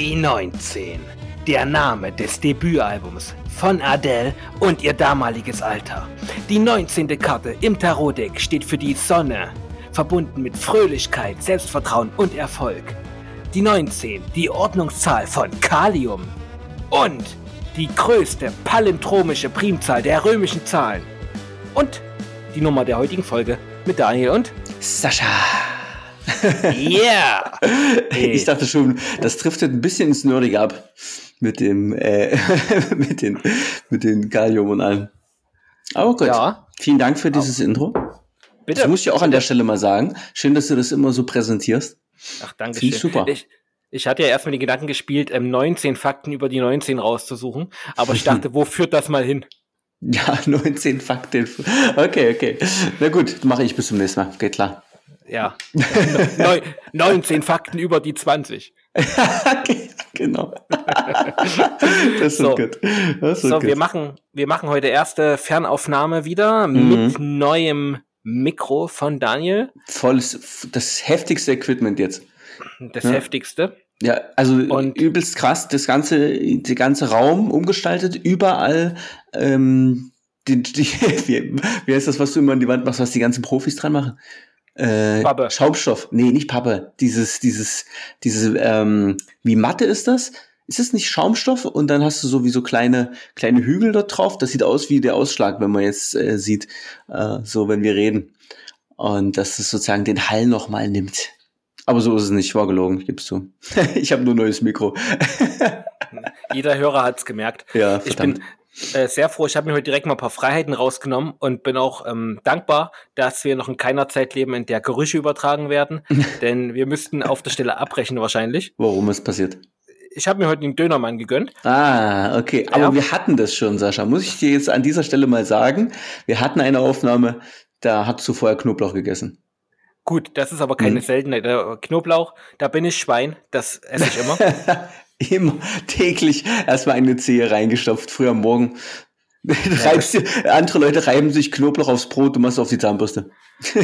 Die 19. Der Name des Debütalbums von Adele und ihr damaliges Alter. Die 19. Karte im Tarotdeck steht für die Sonne, verbunden mit Fröhlichkeit, Selbstvertrauen und Erfolg. Die 19, die Ordnungszahl von Kalium. Und die größte palindromische Primzahl der römischen Zahlen. Und die Nummer der heutigen Folge mit Daniel und Sascha. Yeah! Ich dachte schon, das trifft ein bisschen ins Nerdige ab mit dem, äh, mit den, mit den Gallium und allem. Aber gut. Ja. Vielen Dank für dieses Intro. Bitte. Das muss ich ja auch an der Stelle mal sagen. Schön, dass du das immer so präsentierst. Ach, danke schön. ich super. Ich, ich hatte ja erstmal den Gedanken gespielt, ähm, 19 Fakten über die 19 rauszusuchen, aber ich dachte, wo führt das mal hin? Ja, 19 Fakten. Okay, okay. Na gut, mache ich bis zum nächsten Mal. Geht klar. Ja. Neu, 19 Fakten über die 20. okay, genau. das ist So. gut. Das So, gut. wir machen, wir machen heute erste Fernaufnahme wieder Mhm. mit neuem Mikro von Daniel. Volles, das heftigste Equipment jetzt. Das Ja. heftigste. Ja, also Und- übelst krass, das ganze, der ganze Raum umgestaltet, überall, ähm, die, die, wie, wie heißt das, was du immer an die Wand machst, was die ganzen Profis dran machen? Äh, Pappe. Schaumstoff. Nee, nicht Pappe. Dieses, dieses, diese, ähm, wie Matte ist das? Ist es nicht Schaumstoff? Und dann hast du so wie so kleine, kleine Hügel dort drauf. Das sieht aus wie der Ausschlag, wenn man jetzt äh, sieht, äh, so wenn wir reden. Und dass es sozusagen den Hall nochmal nimmt. Aber so ist es nicht, war gelogen, ich gib's zu. ich habe nur neues Mikro. Jeder Hörer hat's gemerkt. Ja, Ich verdammt. bin äh, sehr froh. Ich habe mir heute direkt mal ein paar Freiheiten rausgenommen und bin auch ähm, dankbar, dass wir noch in keiner Zeit leben, in der Gerüche übertragen werden. denn wir müssten auf der Stelle abbrechen wahrscheinlich. Warum ist passiert? Ich habe mir heute den Dönermann gegönnt. Ah, okay. Aber Ja. wir hatten das schon, Sascha. Muss ich dir jetzt an dieser Stelle mal sagen. Wir hatten eine Aufnahme, da hast du vorher Knoblauch gegessen. Gut, das ist aber keine Mhm. Seltenheit. Äh, Knoblauch, da bin ich Schwein, das esse ich immer. Immer täglich erstmal eine Zehe reingestopft, früh am Morgen. Reibst dir, andere Leute reiben sich Knoblauch aufs Brot, du machst auf die Zahnbürste.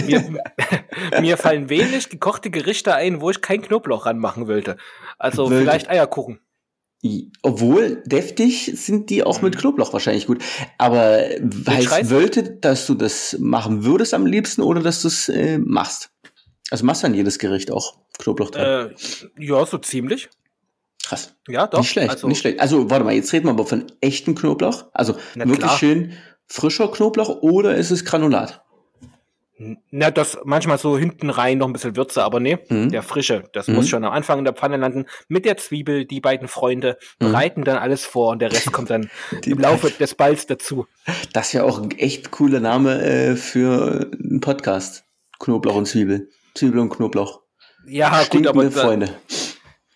mir, mir fallen wenig gekochte Gerichte ein, wo ich kein Knoblauch ranmachen wollte. Also Wollte. vielleicht Eierkuchen. Obwohl, deftig sind die auch mit Knoblauch wahrscheinlich gut. Aber heißt wollte, dass du das machen würdest am liebsten oder dass du es äh, machst? Also machst du an jedes Gericht auch Knoblauch dran. Äh, ja, so ziemlich. Krass. Ja, doch. nicht schlecht, Also, nicht schlecht. Also, warte mal, jetzt reden wir aber von echtem Knoblauch. Also wirklich klar. schön frischer Knoblauch oder ist es Granulat? Na, das manchmal so hinten rein noch ein bisschen Würze, aber nee, Mhm. der frische, das Mhm. muss schon am Anfang in der Pfanne landen. Mit der Zwiebel, die beiden Freunde Mhm. bereiten dann alles vor und der Rest kommt dann im Laufe des Balls dazu. Das ist ja auch ein echt cooler Name äh, für einen Podcast. Knoblauch und Zwiebel. Zwiebel und Knoblauch. Ja, gut, Stinkende aber da, Freunde. da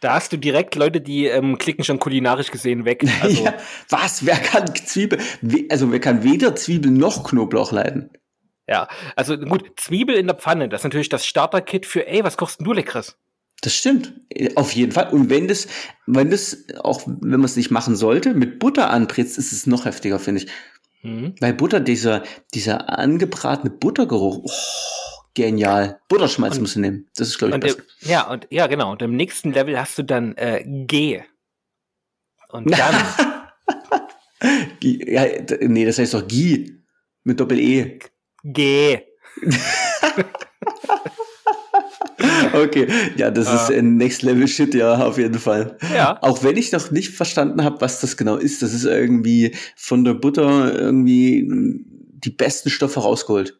hast du direkt Leute, die ähm, klicken schon kulinarisch gesehen weg. Also, ja, was? Wer kann Zwiebel? Also wer kann weder Zwiebel noch Knoblauch leiden? Ja, also gut, Zwiebel in der Pfanne, das ist natürlich das Starter-Kit für, ey, was kochst denn du Leckeres? Das stimmt. Äh, Auf jeden Fall. Und wenn das, wenn das, auch wenn man es nicht machen sollte, mit Butter anbrätst, ist es noch heftiger, finde ich. Hm. Weil Butter, dieser, dieser angebratene Buttergeruch, oh, genial. Butterschmalz Und- musst du nehmen. Das ist, glaube ich, im, besser. ja, und ja, genau. Und im nächsten Level hast du dann äh, G. Und dann, Ja, nee, das heißt doch Gie. Mit Doppel-E. G. Okay, ja, das ist Ah. ein Next Level Shit, ja, auf jeden Fall. Ja. Auch wenn ich noch nicht verstanden habe, was das genau ist. Das ist irgendwie von der Butter irgendwie die besten Stoffe rausgeholt.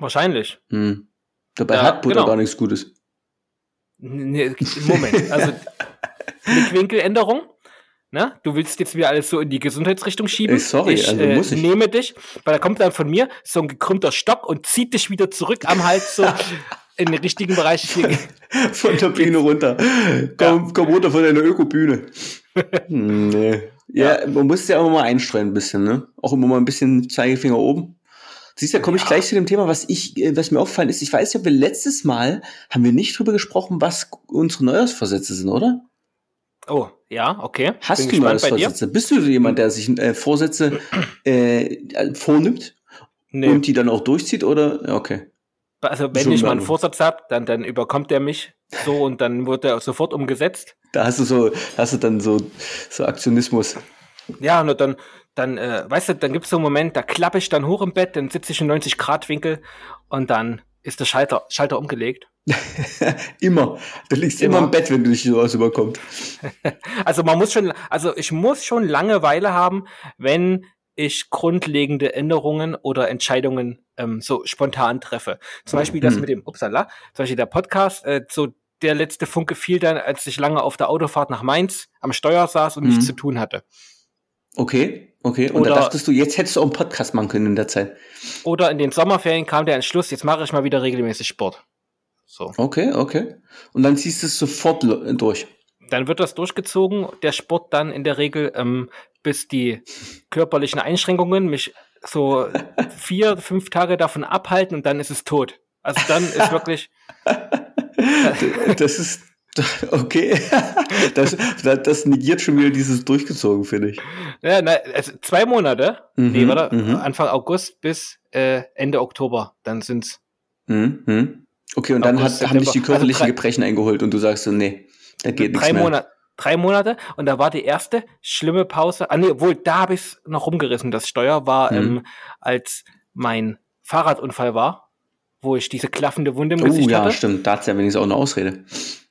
Wahrscheinlich. Hm. Dabei Ja, hat Butter genau. gar nichts Gutes. Nee, Moment, also Blickwinkeländerung. Ne? Du willst jetzt wieder alles so in die Gesundheitsrichtung schieben. Ey, sorry, ich, also äh, muss ich. nehme dich, weil da kommt dann von mir so ein gekrümmter Stock und zieht dich wieder zurück am Hals so in den richtigen Bereich. Hier. Von der Bühne runter. Komm, komm runter von deiner Ökobühne. Hm, nee. Ja, man muss ja immer mal einstreuen ein bisschen, ne? Auch immer mal ein bisschen Zeigefinger oben. Siehst du, da komme ich Ja. gleich zu dem Thema, was ich, äh, was mir aufgefallen ist. Ich weiß ja, wir letztes Mal haben wir nicht drüber gesprochen, was unsere Neujahrsvorsätze sind, oder? Oh, ja, okay. Hast Bin du. Neujahrsvorsätze? Bist du jemand, der sich äh, Vorsätze äh, vornimmt Nee. und die dann auch durchzieht, oder? Okay. Also wenn Schon ich mal einen. Vorsatz habe, dann, dann überkommt er mich so und dann wird er sofort umgesetzt. Da hast du so, hast du dann so, so Aktionismus. Ja, und dann, dann, äh, weißt du, dann gibt's so einen Moment, da klappe ich dann hoch im Bett, dann sitze ich im 90-Grad-Winkel und dann ist der Schalter, Schalter umgelegt. immer. Du liegst immer. Immer. im Bett, wenn du dich sowas überkommt. Also man muss schon, also ich muss schon Langeweile haben, wenn ich grundlegende Änderungen oder Entscheidungen ähm, so spontan treffe. Zum Beispiel das Hm. mit dem, upsala, zum Beispiel der Podcast, äh, so der letzte Funke fiel dann, als ich lange auf der Autofahrt nach Mainz am Steuer saß und nichts Mhm. zu tun hatte. Okay, okay. Und Oder- da dachtest du, jetzt hättest du auch einen Podcast machen können in der Zeit. Oder in den Sommerferien kam der Entschluss, jetzt mache ich mal wieder regelmäßig Sport. So. Okay, okay. Und dann ziehst du es sofort durch. Dann wird das durchgezogen, der Sport dann in der Regel, ähm, bis die körperlichen Einschränkungen mich so vier, fünf Tage davon abhalten und dann ist es tot. Also dann ist wirklich, Das ist okay. Das, das, das negiert schon wieder dieses durchgezogen, finde ich. ja, na, also zwei Monate, Mhm, nee, warte, mhm. Anfang August bis äh, Ende Oktober, dann sind's Mhm. mhm. Okay, und dann August, hat, haben dich die September. körperlichen Also Gebrechen eingeholt und du sagst so, nee, da geht nichts drei mehr. Monate. Drei Monate und da war die erste schlimme Pause. Ah, nee, obwohl, da habe ich noch rumgerissen. Das Steuer war, Mhm. ähm, als mein Fahrradunfall war, wo ich diese klaffende Wunde im Oh Gesicht ja, hatte. stimmt. Da hat's ja wenigstens auch eine Ausrede.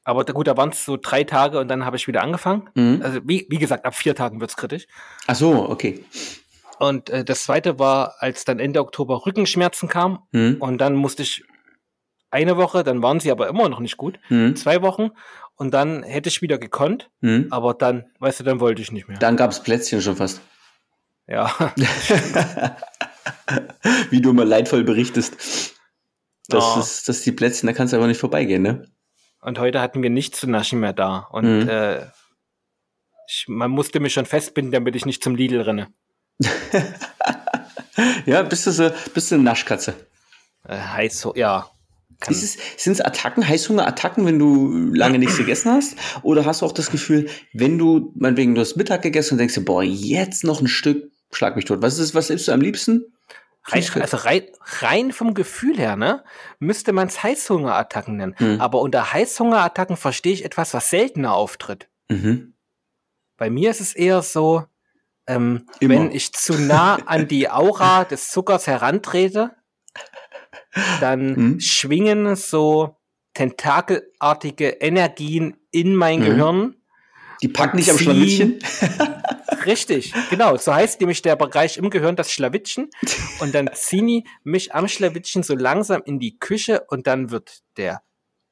Aber da, gut, da waren es so drei Tage und dann habe ich wieder angefangen. Mhm. Also wie, wie gesagt, ab vier Tagen wird's kritisch. Ach so, okay. Und äh, das zweite war, als dann Ende Oktober Rückenschmerzen kamen Mhm. und dann musste ich eine Woche, dann waren sie aber immer noch nicht gut, Mhm. zwei Wochen und dann hätte ich wieder gekonnt, Mhm. aber dann, weißt du, dann wollte ich nicht mehr. Dann gab's Plätzchen schon fast. Ja, Wie du immer leidvoll berichtest. Das Oh. ist, das ist die Plätzchen, da kannst du aber nicht vorbeigehen, ne? Und heute hatten wir nichts zu naschen mehr da und Mhm. äh, ich, man musste mich schon festbinden, damit ich nicht zum Lidl renne. Ja, bist du so, bist du eine Naschkatze. Äh, heiß so, ja. Sind es Attacken, Heißhungerattacken, wenn du lange nichts gegessen hast? Oder hast du auch das Gefühl, wenn du, meinetwegen, du hast Mittag gegessen und denkst dir, boah, jetzt noch ein Stück, schlag mich tot. Was ist, was isst du am liebsten? Rein, also rein, rein vom Gefühl her, ne, müsste man es Heißhungerattacken nennen. Hm. Aber unter Heißhungerattacken verstehe ich etwas, was seltener auftritt. Mhm. Bei mir ist es eher so, ähm, wenn ich zu nah an die Aura des Zuckers herantrete, dann Hm. schwingen so tentakelartige Energien in mein Mhm. Gehirn. Die packen nicht am Schlawittchen. Richtig, genau. So heißt nämlich der Bereich im Gehirn das Schlawittchen. Und dann ziehen die mich am Schlawittchen so langsam in die Küche und dann wird der,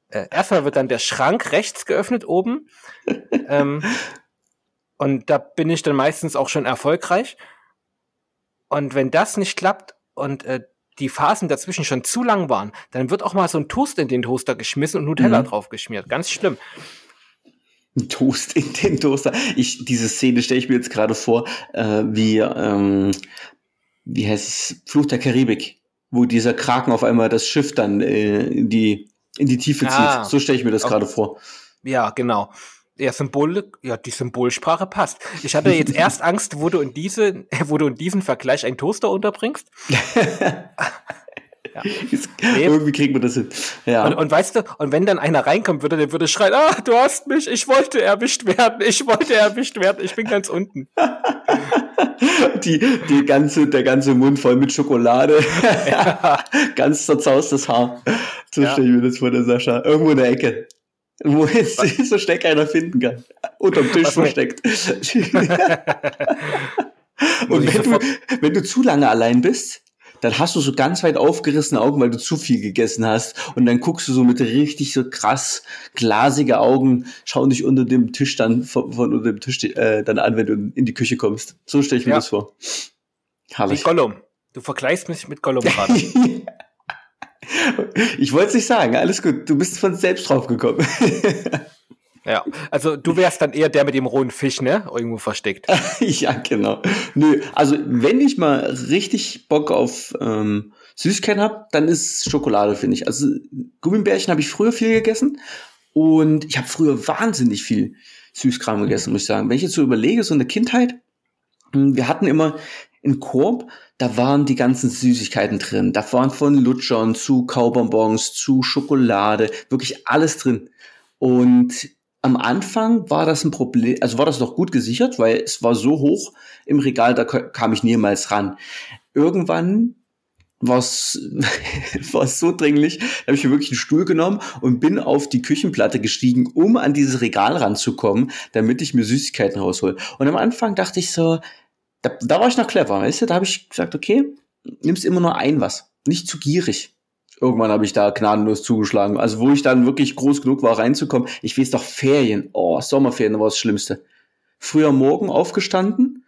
äh, erstmal wird dann der Schrank rechts geöffnet oben. ähm, und da bin ich dann meistens auch schon erfolgreich. Und wenn das nicht klappt und äh, die Phasen dazwischen schon zu lang waren, dann wird auch mal so ein Toast in den Toaster geschmissen und Nutella Mhm. drauf geschmiert. Ganz schlimm. Ein Toast in den Toaster. Ich, diese Szene stelle ich mir jetzt gerade vor, äh, wie, ähm, wie heißt es, Fluch der Karibik, wo dieser Kraken auf einmal das Schiff dann äh, in die in die Tiefe Ah. zieht. So stelle ich mir das Okay. gerade vor. Ja, genau. Ja, Symbole, ja, die Symbolsprache passt. Ich hatte jetzt erst Angst, wo du in diese, wo du in diesen Vergleich einen Toaster unterbringst. Nee. Irgendwie kriegen wir das hin. Ja. Und, und weißt du, und wenn dann einer reinkommt, würde, der würde schreien, ah, du hast mich, ich wollte erwischt werden, ich wollte erwischt werden, ich bin ganz unten. die, die ganze, der ganze Mund voll mit Schokolade. Ganz zerzaustes Haar. So Ja. stelle ich mir das vor, der Sascha. Irgendwo in der Ecke. Wo jetzt so schnell keiner finden kann. Unterm Tisch Was versteckt. Und wenn du, wenn du zu lange allein bist, dann hast du so ganz weit aufgerissene Augen, weil du zu viel gegessen hast. Und dann guckst du so mit richtig so krass glasige Augen, schauen dich unter dem Tisch dann, von, von unter dem Tisch äh, dann an, wenn du in die Küche kommst. So stelle ich mir Ja. das vor. Wie Herrlich. Gollum. Du vergleichst mich mit Gollum gerade. ich wollte es nicht sagen, alles gut. Du bist von selbst drauf gekommen. ja. Also du wärst dann eher der mit dem rohen Fisch, ne? Irgendwo versteckt. ja, genau. Nö, also wenn ich mal richtig Bock auf ähm, Süßigkeiten habe, dann ist Schokolade, finde ich. Also Gummibärchen habe ich früher viel gegessen und ich habe früher wahnsinnig viel Süßkram gegessen, muss ich sagen. Wenn ich jetzt so überlege, so eine Kindheit, mh, wir hatten immer einen Korb, da waren die ganzen Süßigkeiten drin. Da waren von Lutschern zu Kaubonbons zu Schokolade, wirklich alles drin. Und am Anfang war das ein Problem, also war das noch gut gesichert, weil es war so hoch im Regal, da kam ich niemals ran. Irgendwann war es so dringlich, da habe ich mir wirklich einen Stuhl genommen und bin auf die Küchenplatte gestiegen, um an dieses Regal ranzukommen, damit ich mir Süßigkeiten raushol. Und am Anfang dachte ich so, da, da war ich noch clever, weißt du? Da habe ich gesagt, okay, nimmst immer nur ein was, nicht zu gierig. Irgendwann habe ich da gnadenlos zugeschlagen. Also wo ich dann wirklich groß genug war, reinzukommen. Ich weiß doch, Ferien. Oh, Sommerferien war das Schlimmste. Früher Morgen aufgestanden,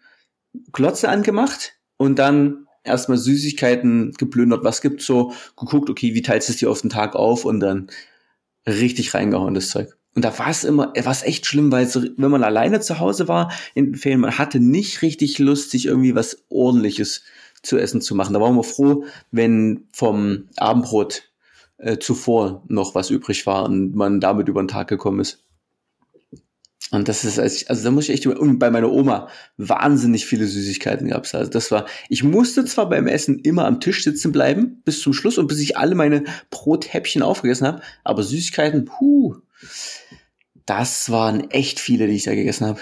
Glotze angemacht und dann erstmal Süßigkeiten geplündert. Was gibt's so? Geguckt, okay, wie teilst du es dir auf den Tag auf? Und dann richtig reingehauen, das Zeug. Und da war es immer, war es echt schlimm, weil so, wenn man alleine zu Hause war in den Ferien, man hatte nicht richtig Lust, sich irgendwie was ordentliches zu essen zu machen. Da waren wir froh, wenn vom Abendbrot äh, zuvor noch was übrig war und man damit über den Tag gekommen ist. Und das ist, also da muss ich echt, und bei meiner Oma wahnsinnig viele Süßigkeiten gab's. Also das war, ich musste zwar beim Essen immer am Tisch sitzen bleiben, bis zum Schluss und bis ich alle meine Brothäppchen aufgegessen habe, aber Süßigkeiten, puh, das waren echt viele, die ich da gegessen habe.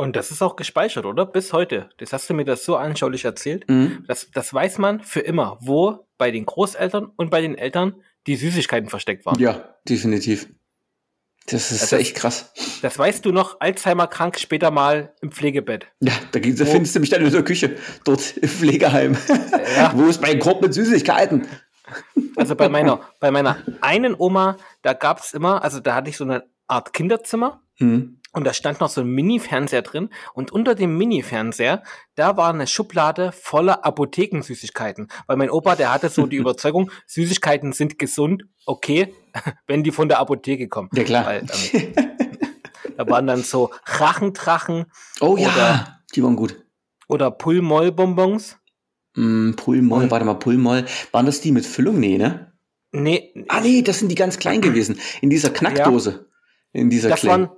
Und das ist auch gespeichert, oder? Bis heute. Das hast du mir das so anschaulich erzählt. Mhm. Das, das weiß man für immer, wo bei den Großeltern und bei den Eltern die Süßigkeiten versteckt waren. Ja, definitiv. Das ist also echt krass. Das weißt du noch, Alzheimer krank, später mal im Pflegebett. Ja, da, da findest du mich dann in der Küche, dort im Pflegeheim. Ja. Wo ist mein Korb mit Süßigkeiten? Also bei meiner, bei meiner einen Oma, da gab es immer, also da hatte ich so eine Art Kinderzimmer. Mhm. Und da stand noch so ein Mini-Fernseher drin. Und unter dem Mini-Fernseher, da war eine Schublade voller Apothekensüßigkeiten. Weil mein Opa, der hatte so die Überzeugung, Süßigkeiten sind gesund, okay, wenn die von der Apotheke kommen. Ja, klar. Weil, ähm, da waren dann so Rachentrachen. Oh oder, ja, die waren gut. Oder Pulmoll-Bonbons. Mm, Pulmoll, warte mal, Pulmoll. Waren das die mit Füllung? Nee, ne? Nee. Ah, nee, das sind die ganz klein gewesen. In dieser Knackdose. Ja. In dieser das waren,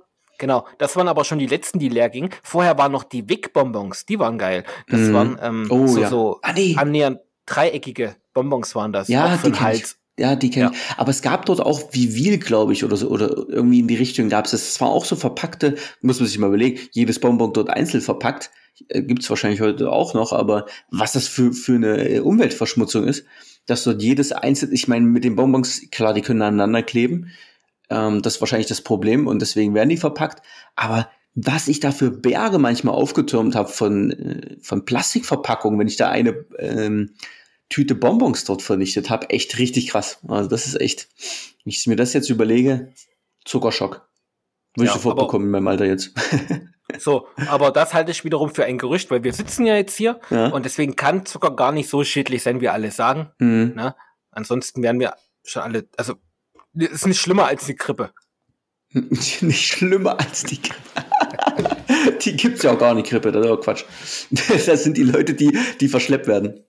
Genau, das waren aber schon die letzten, die leer gingen. Vorher waren noch die Wick-Bonbons, die waren geil. Das mm. waren ähm, oh, so, ja. so ah, nee. annähernd dreieckige Bonbons waren das. Ja, die Hals. Ja, die kenne ja. Aber es gab dort auch Vivil, glaube ich, oder so, oder irgendwie in die Richtung gab es. Es war auch so verpackte, muss man sich mal überlegen, jedes Bonbon dort einzeln verpackt. Äh, Gibt es wahrscheinlich heute auch noch, aber was das für, für eine äh, Umweltverschmutzung ist, dass dort jedes einzelne, ich meine, mit den Bonbons, klar, die können aneinander kleben, ähm, das ist wahrscheinlich das Problem und deswegen werden die verpackt. Aber was ich da für Berge manchmal aufgetürmt habe von, äh, von Plastikverpackungen, wenn ich da eine ähm, Tüte Bonbons dort vernichtet habe, echt richtig krass. Also das ist echt, wenn ich mir das jetzt überlege, Zuckerschock. Würde ja, ich sofort bekommen in meinem Alter jetzt. so, aber das halte ich wiederum für ein Gerücht, weil wir sitzen ja jetzt hier ja. und deswegen kann Zucker gar nicht so schädlich sein, wie alle sagen. Mhm. Ne? Ansonsten wären wir schon alle, also ist nicht schlimmer als die Grippe. nicht schlimmer als die Grippe. die gibt's ja auch gar nicht, Grippe, das ist auch Quatsch. Das sind die Leute, die, die verschleppt werden.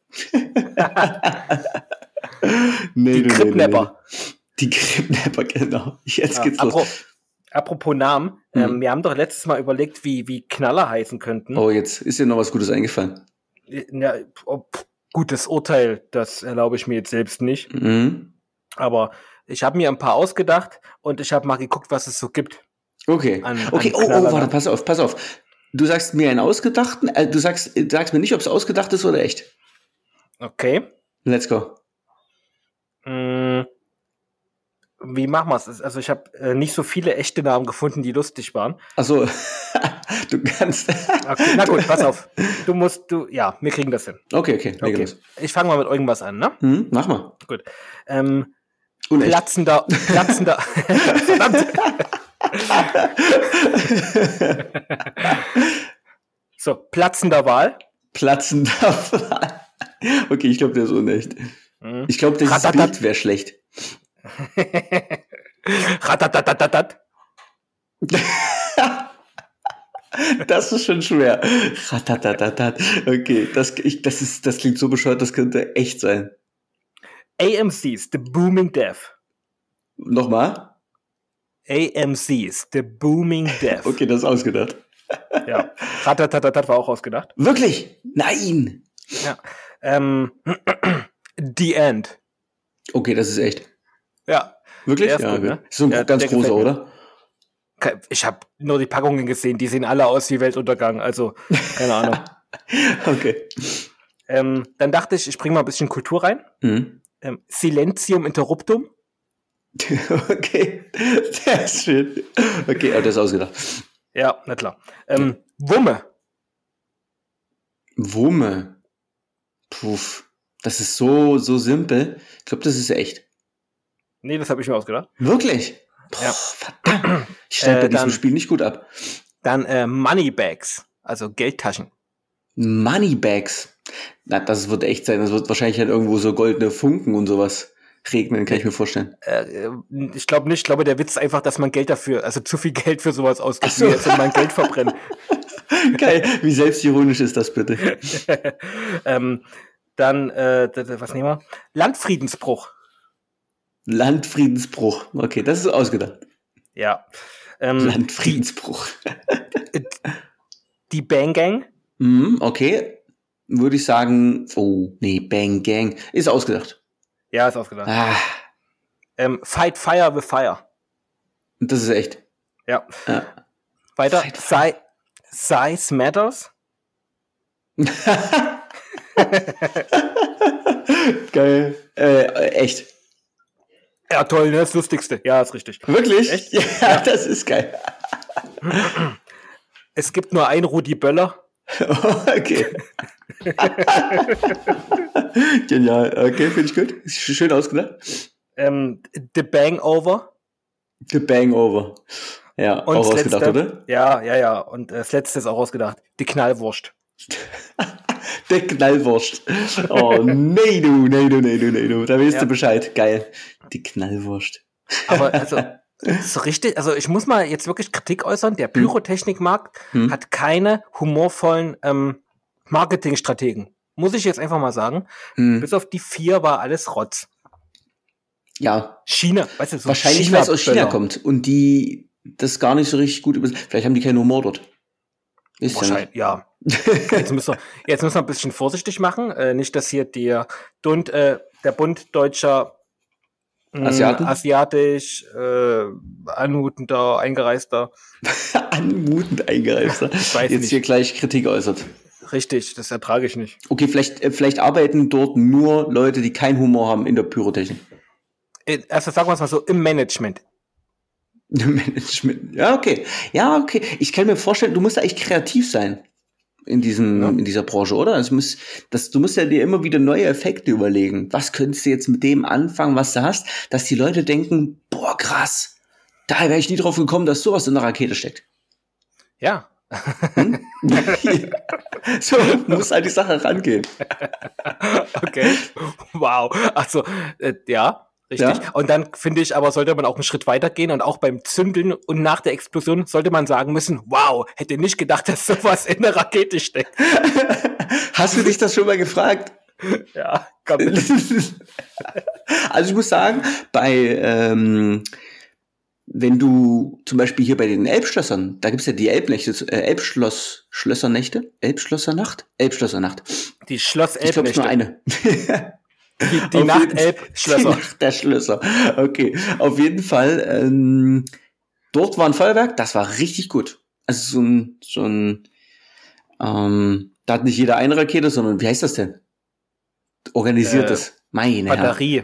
nee, die Krippnapper. Nee, nee. Die Krippnapper, genau. Jetzt ja, geht's apro los. Apropos Namen, mhm. ähm, wir haben doch letztes Mal überlegt, wie, wie Knaller heißen könnten. Oh, jetzt ist dir noch was Gutes eingefallen. Ja, oh, gutes Urteil, das erlaube ich mir jetzt selbst nicht. Mhm. Aber ich habe mir ein paar ausgedacht und ich habe mal geguckt, was es so gibt. Okay. An, okay, an oh, oh, warte, pass auf, pass auf. Du sagst mir einen ausgedachten, äh, du sagst, sagst mir nicht, ob es ausgedacht ist oder echt. Okay. Let's go. Mm, wie machen wir es? Also ich habe äh, nicht so viele echte Namen gefunden, die lustig waren. Also du kannst. okay, na gut, pass auf. Du musst, du, ja, wir kriegen das hin. Okay, okay. okay. Ich fange mal mit irgendwas an, ne? Hm, mach mal. Gut. Ähm, Unecht. Platzender, platzender, verdammt. so, platzender Wahl. Platzender Wahl. Okay, ich glaube, der ist unecht. Mhm. Ich glaube, das Bild wäre schlecht. Ratatatatat. Das ist schon schwer. Ratatatatat. Okay, das, ich, das, ist, das klingt so bescheuert, das könnte echt sein. AMC's The Booming Death. Nochmal? AMC's The Booming Death. okay, das ist ausgedacht. Ja. Ratatatat war auch ausgedacht. Wirklich? Nein! Ja. Ähm, The End. Okay, das ist echt. Ja. Wirklich? Ja, gut, ne? Ist so ein Ja, ganz großer, oder? Ich habe nur die Packungen gesehen, die sehen alle aus wie Weltuntergang. Also, keine Ahnung. Okay. ähm, dann dachte ich, ich bringe mal ein bisschen Kultur rein. Mhm. Ähm, Silentium Interruptum. Okay. Ist schön. Okay, aber das ist ausgedacht. Ja, na klar. Ähm, Wumme. Wumme. Puff. Das ist so, so simpel. Ich glaube, das ist echt. Nee, das habe ich mir ausgedacht. Wirklich? Boah, Ja. verdammt. Ich schneide Äh, bei diesem dann- Spiel nicht gut ab. Dann äh, Moneybags, also Geldtaschen. Moneybags. Na, das wird echt sein. Das wird wahrscheinlich halt irgendwo so goldene Funken und sowas regnen, kann ich mir vorstellen. Äh, ich glaube nicht, ich glaube, der Witz ist einfach, dass man Geld dafür, also zu viel Geld für sowas ausgibt, so. jetzt man Geld verbrennt. Geil. Wie selbstironisch ist das bitte? ähm, dann, äh, was nehmen wir? Landfriedensbruch. Landfriedensbruch. Okay, das ist ausgedacht. Ja. Ähm, Landfriedensbruch. die, die Bang Gang. Mhm, okay. Würde ich sagen, oh, nee, Bang Gang. Ist ausgedacht. Ja, ist ausgedacht. Ah, Ähm, Fight Fire with Fire. das ist echt. Ja. Ja. Weiter. Si Size Matters. Geil. Äh, echt. Ja, toll, ne? Das Lustigste. Ja, ist richtig. Wirklich? Echt? Ja, das ist geil. Es gibt nur ein Rudi Böller. okay. Genial. Okay, finde ich gut. Ist schön ausgedacht. Ähm, The Bang Over. The Bangover. Ja, Und auch ausgedacht, letzte, oder? Ja, ja, ja. Und äh, das letzte ist auch ausgedacht. Die Knallwurst. Der Knallwurst. Oh, nee, du, nee, du, nee, du, nee, du. Da weißt Ja. du Bescheid. Geil. Die Knallwurst. Aber also, so richtig, also ich muss mal jetzt wirklich Kritik äußern. Der Pyrotechnikmarkt Hm. hat keine humorvollen ähm, Marketingstrategen. Muss ich jetzt einfach mal sagen. Hm. Bis auf die vier war alles Rotz. Ja, China, weißt du, so wahrscheinlich, weil es aus China kommt und die das gar nicht so richtig gut über. Vielleicht haben die keinen Humor dort. Ist Wahrscheinlich, ja. Jetzt müssen, wir, jetzt müssen wir ein bisschen vorsichtig machen. Äh, nicht, dass hier der, Bund, äh, der Bund deutscher mh, Asiaten? asiatisch, äh, anmutender, eingereister. Anmutend weiß Jetzt nicht. hier gleich Kritik äußert. Richtig, das ertrage ich nicht. Okay, vielleicht, äh, vielleicht arbeiten dort nur Leute, die keinen Humor haben in der Pyrotechnik. Äh, Also sagen wir es mal so, im Management. Management. Ja, okay. Ja, okay. Ich kann mir vorstellen, du musst da echt kreativ sein in diesem, Ja. in dieser Branche, oder? Es muss, das, du musst ja dir immer wieder neue Effekte überlegen. Was könntest du jetzt mit dem anfangen, was du hast, dass die Leute denken, boah, krass. Da wäre ich nie drauf gekommen, dass sowas in der Rakete steckt. Ja. so muss an die Sache rangehen. Okay. wow. Also, äh, ja, richtig. Ja. Und dann finde ich aber, sollte man auch einen Schritt weiter gehen und auch beim Zündeln und nach der Explosion sollte man sagen müssen, wow, hätte nicht gedacht, dass sowas in der Rakete steckt. Hast du dich das schon mal gefragt? Ja, komm. also ich muss sagen, bei ähm, wenn du zum Beispiel hier bei den Elbschlössern, da gibt's ja die Elbnächte, äh, Elbschloss, Schlössernächte, Elbschlossernacht, Elbschlossernacht. Die Schloss Ich glaube, nur eine. Die, die Auf Nacht jeden- Elb Die. Nacht der Schlösser. Okay, auf jeden Fall. Ähm, dort war ein Feuerwerk, das war richtig gut. Also so ein, so ein, ähm, da hat nicht jeder eine Rakete, sondern wie heißt das denn? Organisiertes. Äh, Meine. Batterie.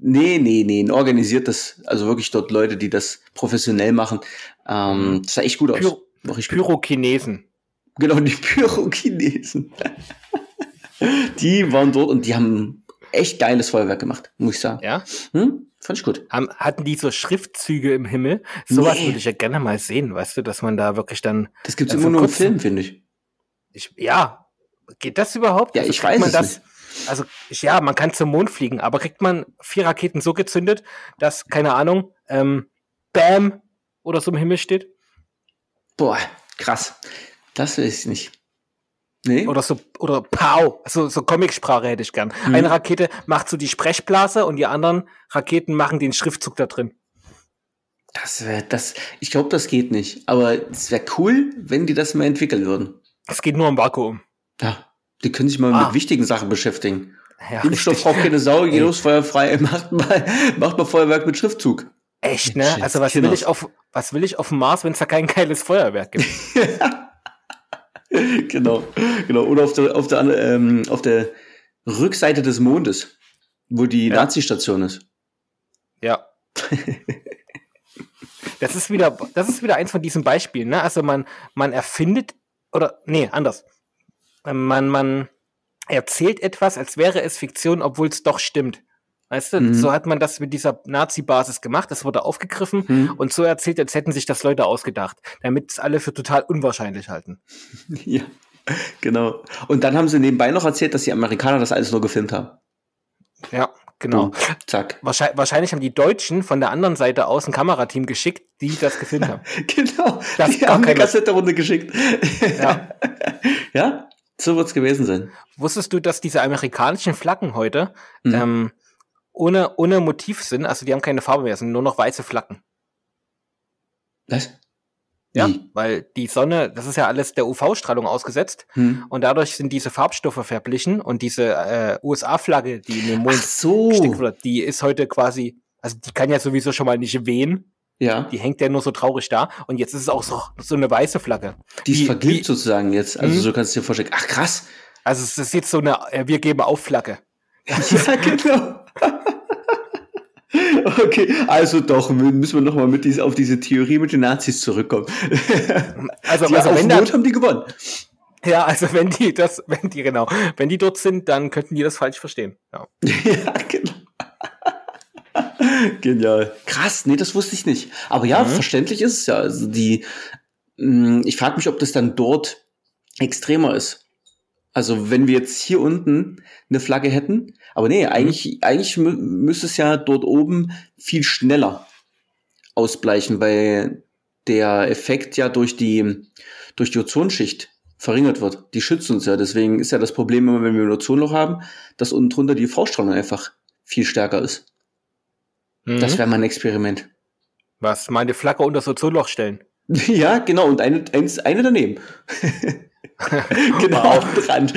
Nee, nee, nee, ein organisiertes, also wirklich dort Leute, die das professionell machen. Ähm, das sah echt gut aus. Pyro. Pyrokinesen. Genau, die Pyrokinesen. die waren dort und die haben echt geiles Feuerwerk gemacht, muss ich sagen. Ja? Hm? Fand ich gut. Haben, hatten die so Schriftzüge im Himmel? Sowas Nee. würde ich ja gerne mal sehen, weißt du, dass man da wirklich dann. Das gibt's Ja, immer nur im Film, finde ich. Ich, ja, geht das überhaupt? Ja, ich kriegt weiß es das, Also, ja, man kann zum Mond fliegen, aber kriegt man vier Raketen so gezündet, dass, keine Ahnung, ähm, Bam oder so im Himmel steht? Boah, krass. Das weiß ich nicht. Nee? Oder so, oder Pow, so, so Comicsprache hätte ich gern. Mhm. Eine Rakete macht so die Sprechblase und die anderen Raketen machen den Schriftzug da drin. Das wäre, das, ich glaube, das geht nicht. Aber es wäre cool, wenn die das mal entwickeln würden. Es geht nur im Vakuum. Ja, die können sich mal Ah. mit wichtigen Sachen beschäftigen. Ja, Impfstoff braucht keine Sau, geht Ey. los, feuerfrei, macht mal, macht mal Feuerwerk mit Schriftzug. Echt, ne? Shit, Also was will Kinders. ich auf, was will ich auf dem Mars, wenn es da kein geiles Feuerwerk gibt? genau, genau. Oder auf der, auf der, ähm, auf der Rückseite des Mondes, wo die Ja. Nazi-Station ist. Ja. Das ist wieder, das ist wieder eins von diesen Beispielen, ne? Also man, man erfindet, oder, nee, anders. Man, man erzählt etwas, als wäre es Fiktion, obwohl es doch stimmt. Weißt du, Mhm. so hat man das mit dieser Nazi-Basis gemacht, das wurde aufgegriffen Hm? und so erzählt, als hätten sich das Leute ausgedacht, damit es alle für total unwahrscheinlich halten. Ja, genau. Und dann haben sie nebenbei noch erzählt, dass die Amerikaner das alles nur gefilmt haben. Ja, genau. Boom, zack. Wahrscheinlich, wahrscheinlich haben die Deutschen von der anderen Seite aus ein Kamerateam geschickt, die das gefilmt haben. Genau. Das die haben eine Kassette runtergeschickt. Ja. ja, so wird's gewesen sein. Wusstest du, dass diese amerikanischen Flaggen heute Mhm. ähm, ohne, ohne Motiv sind? Also die haben keine Farbe mehr, sind nur noch weiße Flaggen. Was? Ja, Wie? weil die Sonne, das ist ja alles der UV-Strahlung ausgesetzt Hm. und dadurch sind diese Farbstoffe verblichen und diese äh, USA-Flagge, die in dem Ach Mond so. gesteckt wird, die ist heute quasi, also die kann ja sowieso schon mal nicht wehen, Ja, die hängt ja nur so traurig da und jetzt ist es auch so, so eine weiße Flagge. die ist vergilbt sozusagen jetzt. Also Mhm. so kannst du dir vorstellen. Ach krass. Also es ist jetzt so eine, äh, wir geben auf Flagge. Ja, genau. Okay, also doch, müssen wir nochmal mit dies, auf diese Theorie mit den Nazis zurückkommen. Also, ja, also wenn Not haben die gewonnen. Ja, also wenn die das, wenn die genau, wenn die dort sind, dann könnten die das falsch verstehen. Ja. ja, genau. Genial. Krass, nee, das wusste ich nicht. Aber ja, Mhm. verständlich ist es ja. Also die, mh, ich frage mich, ob das dann dort extremer ist. Also wenn wir jetzt hier unten eine Flagge hätten, aber nee, eigentlich, eigentlich mü müsste es ja dort oben viel schneller ausbleichen, weil der Effekt ja durch die, durch die Ozonschicht verringert wird. Die schützt uns ja. Deswegen ist ja das Problem immer, wenn wir ein Ozonloch haben, dass unten drunter die UV-Strahlung einfach viel stärker ist. Mhm. Das wäre mal ein Experiment. Was? Meine Flagge unter das Ozonloch stellen. ja, genau. Und eine, eins, eine daneben. genau, Wow. am Rand.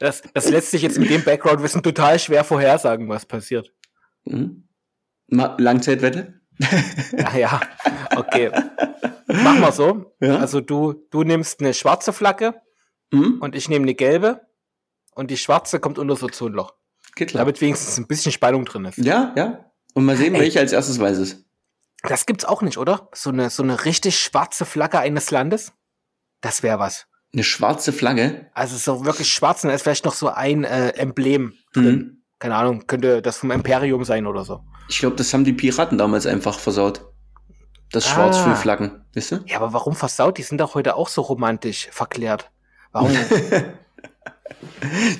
Das, das lässt sich jetzt mit dem Background-Wissen total schwer vorhersagen, was passiert. Mhm. Langzeitwette? Ja, ja. Okay. Mach mal so. Ja. Also du, du nimmst eine schwarze Flagge Mhm. und ich nehme eine gelbe und die schwarze kommt unter das Ozonloch. Geht klar. Damit wenigstens ein bisschen Spannung drin ist. Ja, ja. Und mal sehen, Ey. welcher als erstes weiß es. Das gibt's auch nicht, oder? So eine, so eine richtig schwarze Flagge eines Landes? Das wäre was. Eine schwarze Flagge. Also so wirklich schwarz und da ist vielleicht noch so ein äh, Emblem drin. Mhm. Keine Ahnung, könnte das vom Imperium sein oder so. Ich glaube, das haben die Piraten damals einfach versaut. Das Schwarz Ah. für Flaggen, weißt du? Ja, aber warum versaut? Die sind doch heute auch so romantisch verklärt. Warum?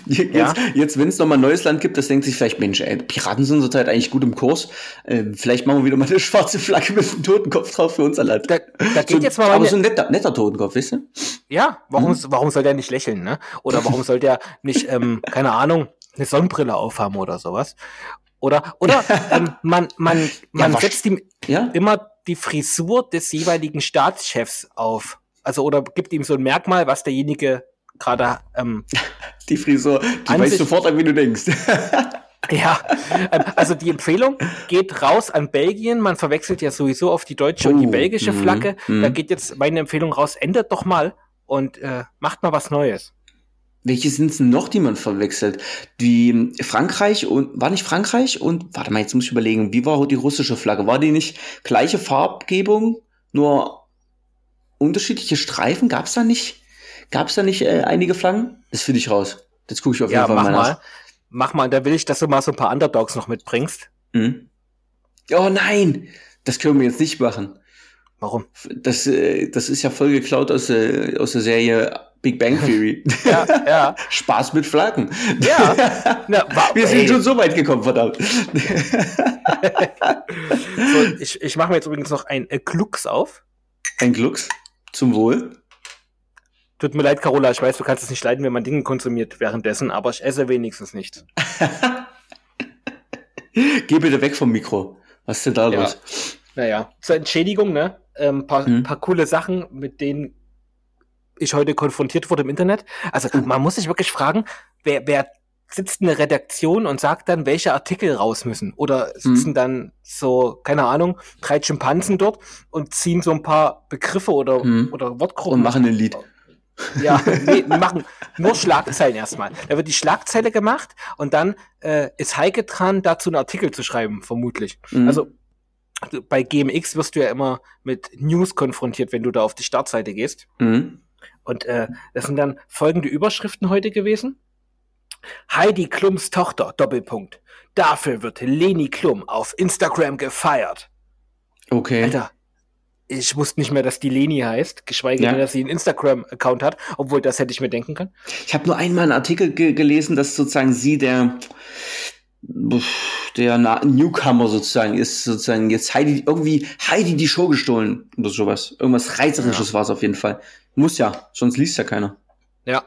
Jetzt, Ja. jetzt wenn es nochmal ein neues Land gibt, das denkt sich vielleicht, Mensch, ey, Piraten sind zurzeit eigentlich gut im Kurs. Äh, vielleicht machen wir wieder mal eine schwarze Flagge mit einem Totenkopf drauf für unser Land. da, da geht so, jetzt mal aber so ein netter, netter Totenkopf, weißt du? Ja, waum Mhm. warum soll der nicht lächeln, ne? Oder warum soll der nicht, ähm, keine Ahnung, eine Sonnenbrille aufhaben oder sowas? Oder, oder ähm, man, man, man was- setzt ihm Ja? immer die Frisur des jeweiligen Staatschefs auf. Also, oder gibt ihm so ein Merkmal, was derjenige gerade ähm, Die Frisur, die weiß sofort an, wie du denkst. Ja, ähm, also die Empfehlung geht raus an Belgien. Man verwechselt ja sowieso auf die deutsche und die Oh, belgische mhm, Flagge. mhm. Da geht jetzt meine Empfehlung raus. Ändert doch mal und äh, macht mal was Neues. Welche sind es noch, die man verwechselt? Die Frankreich und, war nicht Frankreich und, warte mal, jetzt muss ich überlegen, wie war die russische Flagge? War die nicht gleiche Farbgebung, nur unterschiedliche Streifen? Gab's da nicht, gab's da nicht äh, einige Flaggen? Das finde ich raus. Jetzt gucke ich auf jeden Ja, Fall mach mal nach. Mach mal. Da will ich, dass du mal so ein paar Underdogs noch mitbringst. Hm? Oh nein, das können wir jetzt nicht machen. Warum? Das, äh, das ist ja voll geklaut aus, äh, aus der Serie Big Bang Theory. Ja, ja. Spaß mit Flaggen. Ja. Na, wa- Wir sind ey. schon so weit gekommen, verdammt. So, ich ich mache mir jetzt übrigens noch ein äh, Klux auf. Ein Glücks. Zum Wohl. Tut mir leid, Carola, ich weiß, du kannst es nicht leiden, wenn man Dinge konsumiert währenddessen, aber ich esse wenigstens nicht. Geh bitte weg vom Mikro. Was ist denn da Ja. los? Naja, zur Entschädigung, ne? Ähm, paar, Mhm. paar coole Sachen, mit denen ich heute konfrontiert wurde im Internet. Also Mhm. man muss sich wirklich fragen, wer, wer sitzt in der Redaktion und sagt dann, welche Artikel raus müssen? Oder sitzen dann so, keine Ahnung, drei Schimpansen dort und ziehen so ein paar Begriffe oder, Mhm. oder Wortgruppen Und machen ein Lied. Ja, nee, machen nur Schlagzeilen erstmal. Da wird die Schlagzeile gemacht und dann äh, ist Heike dran, dazu einen Artikel zu schreiben, vermutlich. Mhm. Also du- bei GMX wirst du ja immer mit News konfrontiert, wenn du da auf die Startseite gehst. Mhm. Und äh, das sind dann folgende Überschriften heute gewesen. Heidi Klums Tochter, Doppelpunkt. Dafür wird Leni Klum auf Instagram gefeiert. Okay. Alter, ich wusste nicht mehr, dass die Leni heißt, geschweige Ja. denn, dass sie einen Instagram-Account hat, obwohl das hätte ich mir denken können. Ich habe nur einmal einen Artikel ge gelesen, dass sozusagen sie der der Na Newcomer sozusagen ist, sozusagen jetzt Heidi irgendwie Heidi die Show gestohlen oder sowas. Irgendwas Reißerisches war es auf jeden Fall. Muss ja, sonst liest ja keiner. Ja.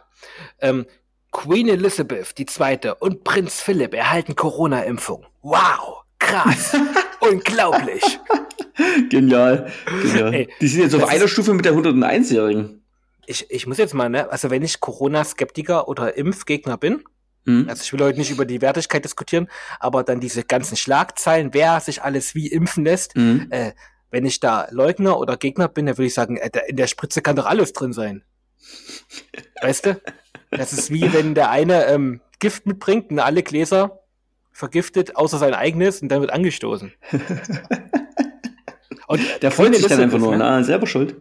Ähm, Queen Elizabeth II. und Prinz Philipp erhalten Corona-Impfung. Wow, krass, unglaublich. Genial. Genial. Ey, die sind jetzt auf einer Stufe mit der 101-Jährigen. Ich, ich muss jetzt mal, ne, also wenn ich Corona-Skeptiker oder Impfgegner bin, Hm? also ich will heute nicht über die Wertigkeit diskutieren, aber dann diese ganzen Schlagzeilen, wer sich alles wie impfen lässt, Hm? äh, wenn ich da Leugner oder Gegner bin, dann würde ich sagen, äh, in der Spritze kann doch alles drin sein. Weißt du? Das ist wie wenn der eine ähm, Gift mitbringt und alle Gläser vergiftet, außer sein eigenes, und dann wird angestoßen. Und Der freut sich dann einfach nur, ne? na, selber schuld.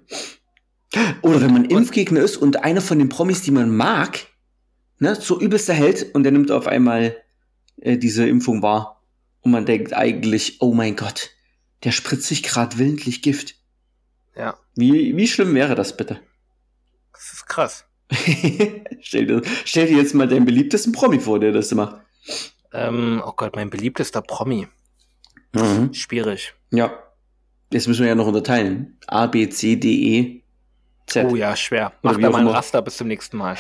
Oder wenn man Impfgegner ist und einer von den Promis, die man mag, ne, so übelster Held und der nimmt auf einmal äh, diese Impfung wahr. Und man denkt eigentlich, oh mein Gott, der spritzt sich gerade willentlich Gift. Ja, Wie, wie schlimm wäre das bitte? das ist krass. stell, dir, stell dir jetzt mal deinen beliebtesten Promi vor, der das macht. Ähm, oh Gott, mein beliebtester Promi. Mhm. Schwierig. Ja. Jetzt müssen wir ja noch unterteilen. A, B, C, D, E, Z. Oh ja, schwer. Mach da mal ein. Raster bis zum nächsten Mal.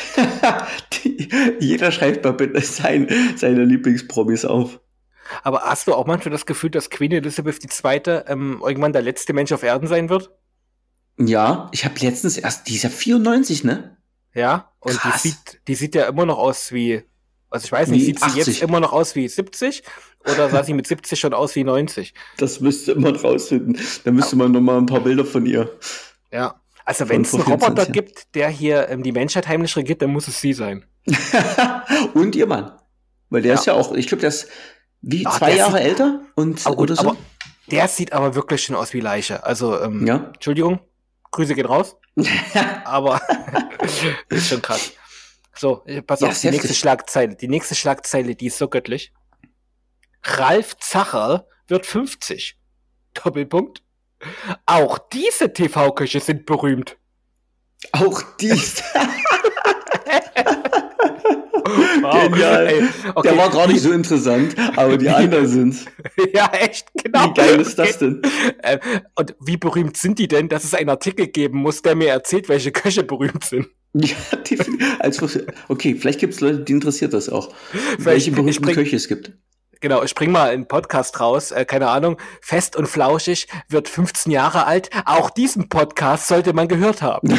Die, jeder schreibt mal bitte sein, seine Lieblingspromis auf. Aber hast du auch manchmal das Gefühl, dass Queen Elizabeth II. Ähm, irgendwann der letzte Mensch auf Erden sein wird? Ja, ich habe letztens erst, die ist ja 94, ne? Ja. Und Krass. die sieht, die sieht ja immer noch aus wie, also ich weiß nicht, Wie sieht sie 80. jetzt immer noch aus wie 70 oder sah sie mit 70 schon aus wie 90? Das müsste man rausfinden. Da müsste man noch mal ein paar Bilder von ihr. Ja. Also wenn es einen Roboter 24 gibt, der hier ähm, die Menschheit heimlich regiert, dann muss es sie sein. Und ihr Mann. Weil der Ja. ist ja auch, ich glaube, der ist wie Ah, zwei Jahre älter und Aber gut, oder so. aber der sieht aber wirklich schon aus wie Leiche. Also, ähm, ja. Entschuldigung, Grüße gehen raus. aber ist schon krass. So, pass Ja, auf, die nächste. Schlagzeile. Die nächste Schlagzeile, die ist so göttlich. Ralf Zacher wird 50. Doppelpunkt. Auch diese TV-Köche sind berühmt. Auch dies. Wow. Genial. Ey, okay. Der war gar nicht so interessant, aber die anderen sind. Ja, echt, genau. Wie geil ist das denn? Äh, und wie berühmt sind die denn, dass es einen Artikel geben muss, der mir erzählt, welche Köche berühmt sind? Ja, die, als, okay, vielleicht gibt es Leute, die interessiert das auch. Vielleicht- welche berühmten bring- Köche es gibt. Genau, ich bring mal einen Podcast raus, äh, keine Ahnung, fest und flauschig, wird 15 Jahre alt. Auch diesen Podcast sollte man gehört haben.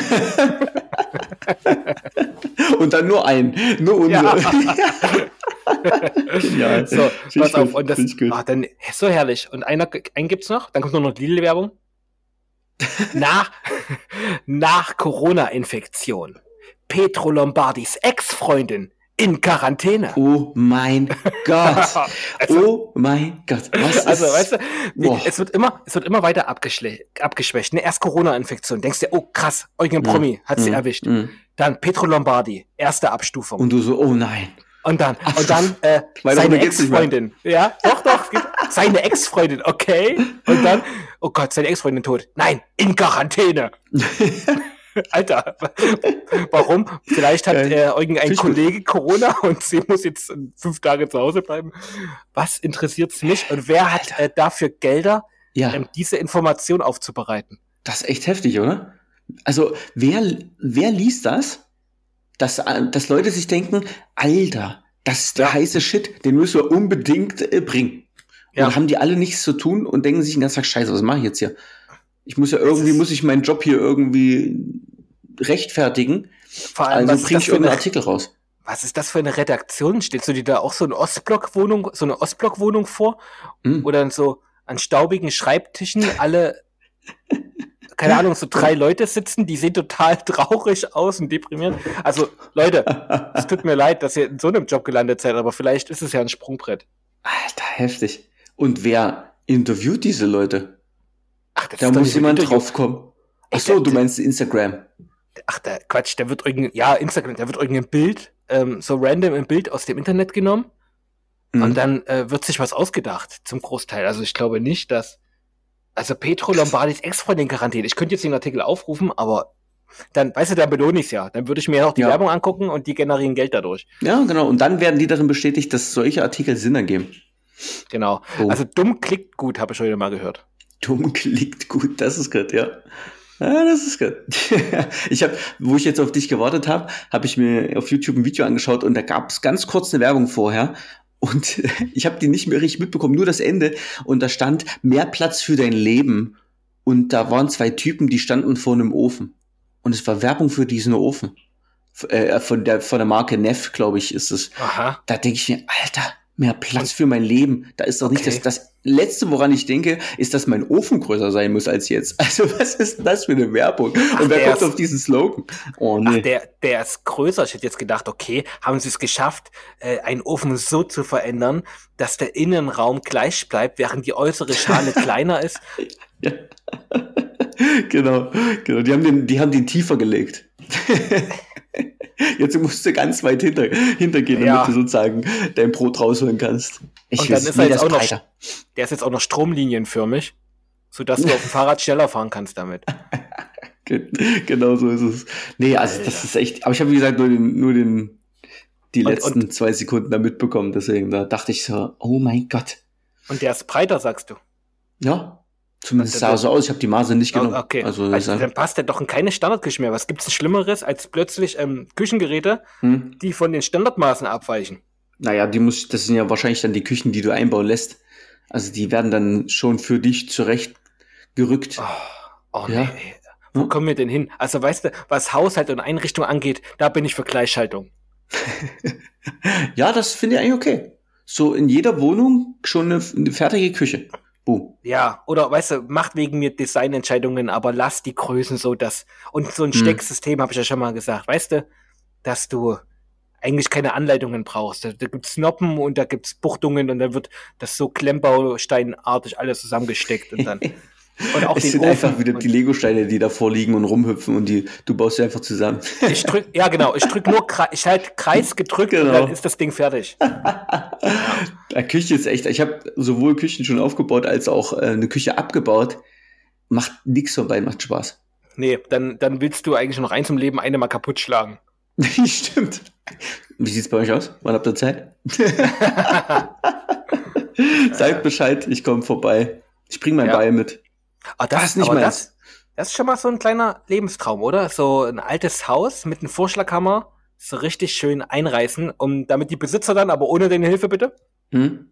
Und dann nur ein, nur unsere. Ja. ja, So, Find ich pass auf, gut, und das, gut. ah, dann, so herrlich. Und einer, einen gibt's noch, dann kommt nur noch Lidl-Werbung. nach, nach Corona-Infektion. Petro Lombardis Ex-Freundin in Quarantäne. Oh mein Gott. Oh mein Gott. Was Also, ist, weißt du, Boah. es wird immer, es wird immer weiter abgeschwächt. Ne? Erst Corona-Infektion, denkst du, oh krass, irgendein Promi hat sie Mm, erwischt. mm. Dann Petro Lombardi, erste Abstufung. Und du so, oh nein. Und dann, und dann äh, seine. Ex-Freundin. Ja, doch, doch. seine Ex-Freundin, okay. Und dann, oh Gott, seine Ex-Freundin tot. Nein, in Quarantäne. Alter, warum? Vielleicht hat äh, irgendein. Kollege Corona und sie muss jetzt fünf Tage zu Hause bleiben. Was interessiert's mich? Und wer hat äh, dafür Gelder, Ja, ähm, diese Information aufzubereiten? das ist echt heftig, oder? Also, wer, wer liest das? Dass, äh, dass Leute sich denken, Alter, das ist der Ja. heiße Shit, den müssen wir unbedingt äh, bringen. Ja. Und haben die alle nichts zu tun und denken sich den ganzen Tag, scheiße, was mache ich jetzt hier? Ich muss ja irgendwie, muss ich meinen Job hier irgendwie rechtfertigen. Vor allem, also bringe ich irgendeinen Artikel raus. Was ist das für eine Redaktion? Stellst du dir da auch so eine Ostblock-Wohnung, so eine Ostblock-Wohnung vor? Mhm. Oder so an staubigen Schreibtischen alle, keine Ahnung, so drei Leute sitzen, die sehen total traurig aus und deprimiert. Also, Leute, es tut mir leid, dass ihr in so einem Job gelandet seid, aber vielleicht ist es ja ein Sprungbrett. Alter, heftig. Und wer interviewt diese Leute? Ach, da muss jemand draufkommen. Ach so, du meinst Instagram. Ach, der Quatsch, der wird irgendein, ja, Instagram, der wird irgendein Bild ähm, so random ein Bild aus dem Internet genommen mhm. und dann äh, wird sich was ausgedacht zum Großteil. Also ich glaube nicht, dass also Petro Lombardis Ex-Freundin Quarantäne. Ich könnte jetzt den Artikel aufrufen, aber dann, weißt du, dann belohne ich es ja. Dann würde ich mir noch die ja. Werbung angucken und die generieren Geld dadurch. Ja, genau. Und dann werden die darin bestätigt, dass solche Artikel Sinn ergeben. Genau. Oh. Also dumm klickt gut, habe ich heute mal gehört. Dumm klickt gut, das ist gut, ja. Ja, das ist gut. ich habe, wo ich jetzt auf dich gewartet habe, habe ich mir auf YouTube ein Video angeschaut und da gab es ganz kurz eine Werbung vorher. Und ich habe die nicht mehr richtig mitbekommen, nur das Ende. Und da stand mehr Platz für dein Leben. Und da waren zwei Typen, die standen vor einem Ofen. Und es war Werbung für diesen Ofen. Äh, von der, von der Marke Neff, glaube ich, ist es. Aha. Da denke ich mir, Alter, mehr Platz für mein Leben. Da ist doch nicht das, das Letzte, woran ich denke, ist, dass mein Ofen größer sein muss als jetzt. Also was ist das für eine Werbung? Ach, Und wer kommt ist, auf diesen Slogan? Oh, nee. Ach, der, der ist größer. Ich hätte jetzt gedacht, okay, haben sie es geschafft, äh, einen Ofen so zu verändern, dass der Innenraum gleich bleibt, während die äußere Schale kleiner ist. Ja. genau, genau. Die haben den, die haben den tiefer gelegt. Jetzt musst du ganz weit hinter, hintergehen, ja. damit du sozusagen dein Brot rausholen kannst. Ich und dann ist er jetzt auch noch, der ist jetzt auch noch stromlinienförmig, sodass du auf dem Fahrrad schneller fahren kannst damit. genau so ist es. Nee, also das ist echt, aber ich habe wie gesagt nur den, nur den, die und, letzten und, zwei Sekunden da mitbekommen, deswegen da dachte ich so, oh mein Gott. Und der ist breiter, sagst du? Ja, Zumindest sah er so aus, ich habe die Maße nicht genommen. Okay. Also, also dann passt der doch in keine Standardküche mehr. Was gibt es Schlimmeres als plötzlich ähm, Küchengeräte, hm? die von den Standardmaßen abweichen? Naja, die muss, das sind ja wahrscheinlich dann die Küchen, die du einbauen lässt. Also die werden dann schon für dich zurecht gerückt. Oh, oh ja? nee. Wo hm? kommen wir denn hin? Also weißt du, was Haushalt und Einrichtung angeht, da bin ich für Gleichschaltung. ja, das finde ich eigentlich okay. So in jeder Wohnung schon eine, eine fertige Küche. Boom. Ja, oder weißt du, macht wegen mir Designentscheidungen, aber lass die Größen so, dass. Und so ein hm. Stecksystem habe ich ja schon mal gesagt, weißt du, dass du eigentlich keine Anleitungen brauchst. Da, da gibt's Noppen und da gibt's Buchtungen und dann wird das so Klemmbausteinartig alles zusammengesteckt und dann. Und auch es sind Ofen einfach wieder die Lego-Steine, die davor liegen und rumhüpfen und die, du baust sie einfach zusammen. Ich drück, ja genau, ich drück nur, ich halt Kreis gedrückt genau. und dann ist das Ding fertig. ja. Küche ist echt, ich habe sowohl Küchen schon aufgebaut als auch äh, eine Küche abgebaut. Macht nix vorbei, macht Spaß. Nee, dann, dann willst du eigentlich noch eins im Leben eine mal kaputt schlagen. Stimmt. Wie sieht's bei euch aus? Wann habt ihr Zeit? Seid Bescheid, ich komme vorbei. Ich bring mein ja. Beil mit. Ah, das, ist nicht mehr. Das, das ist schon mal so ein kleiner Lebenstraum, oder? So ein altes Haus mit einem Vorschlaghammer, so richtig schön einreißen, um damit die Besitzer dann, aber ohne deine Hilfe bitte, hm?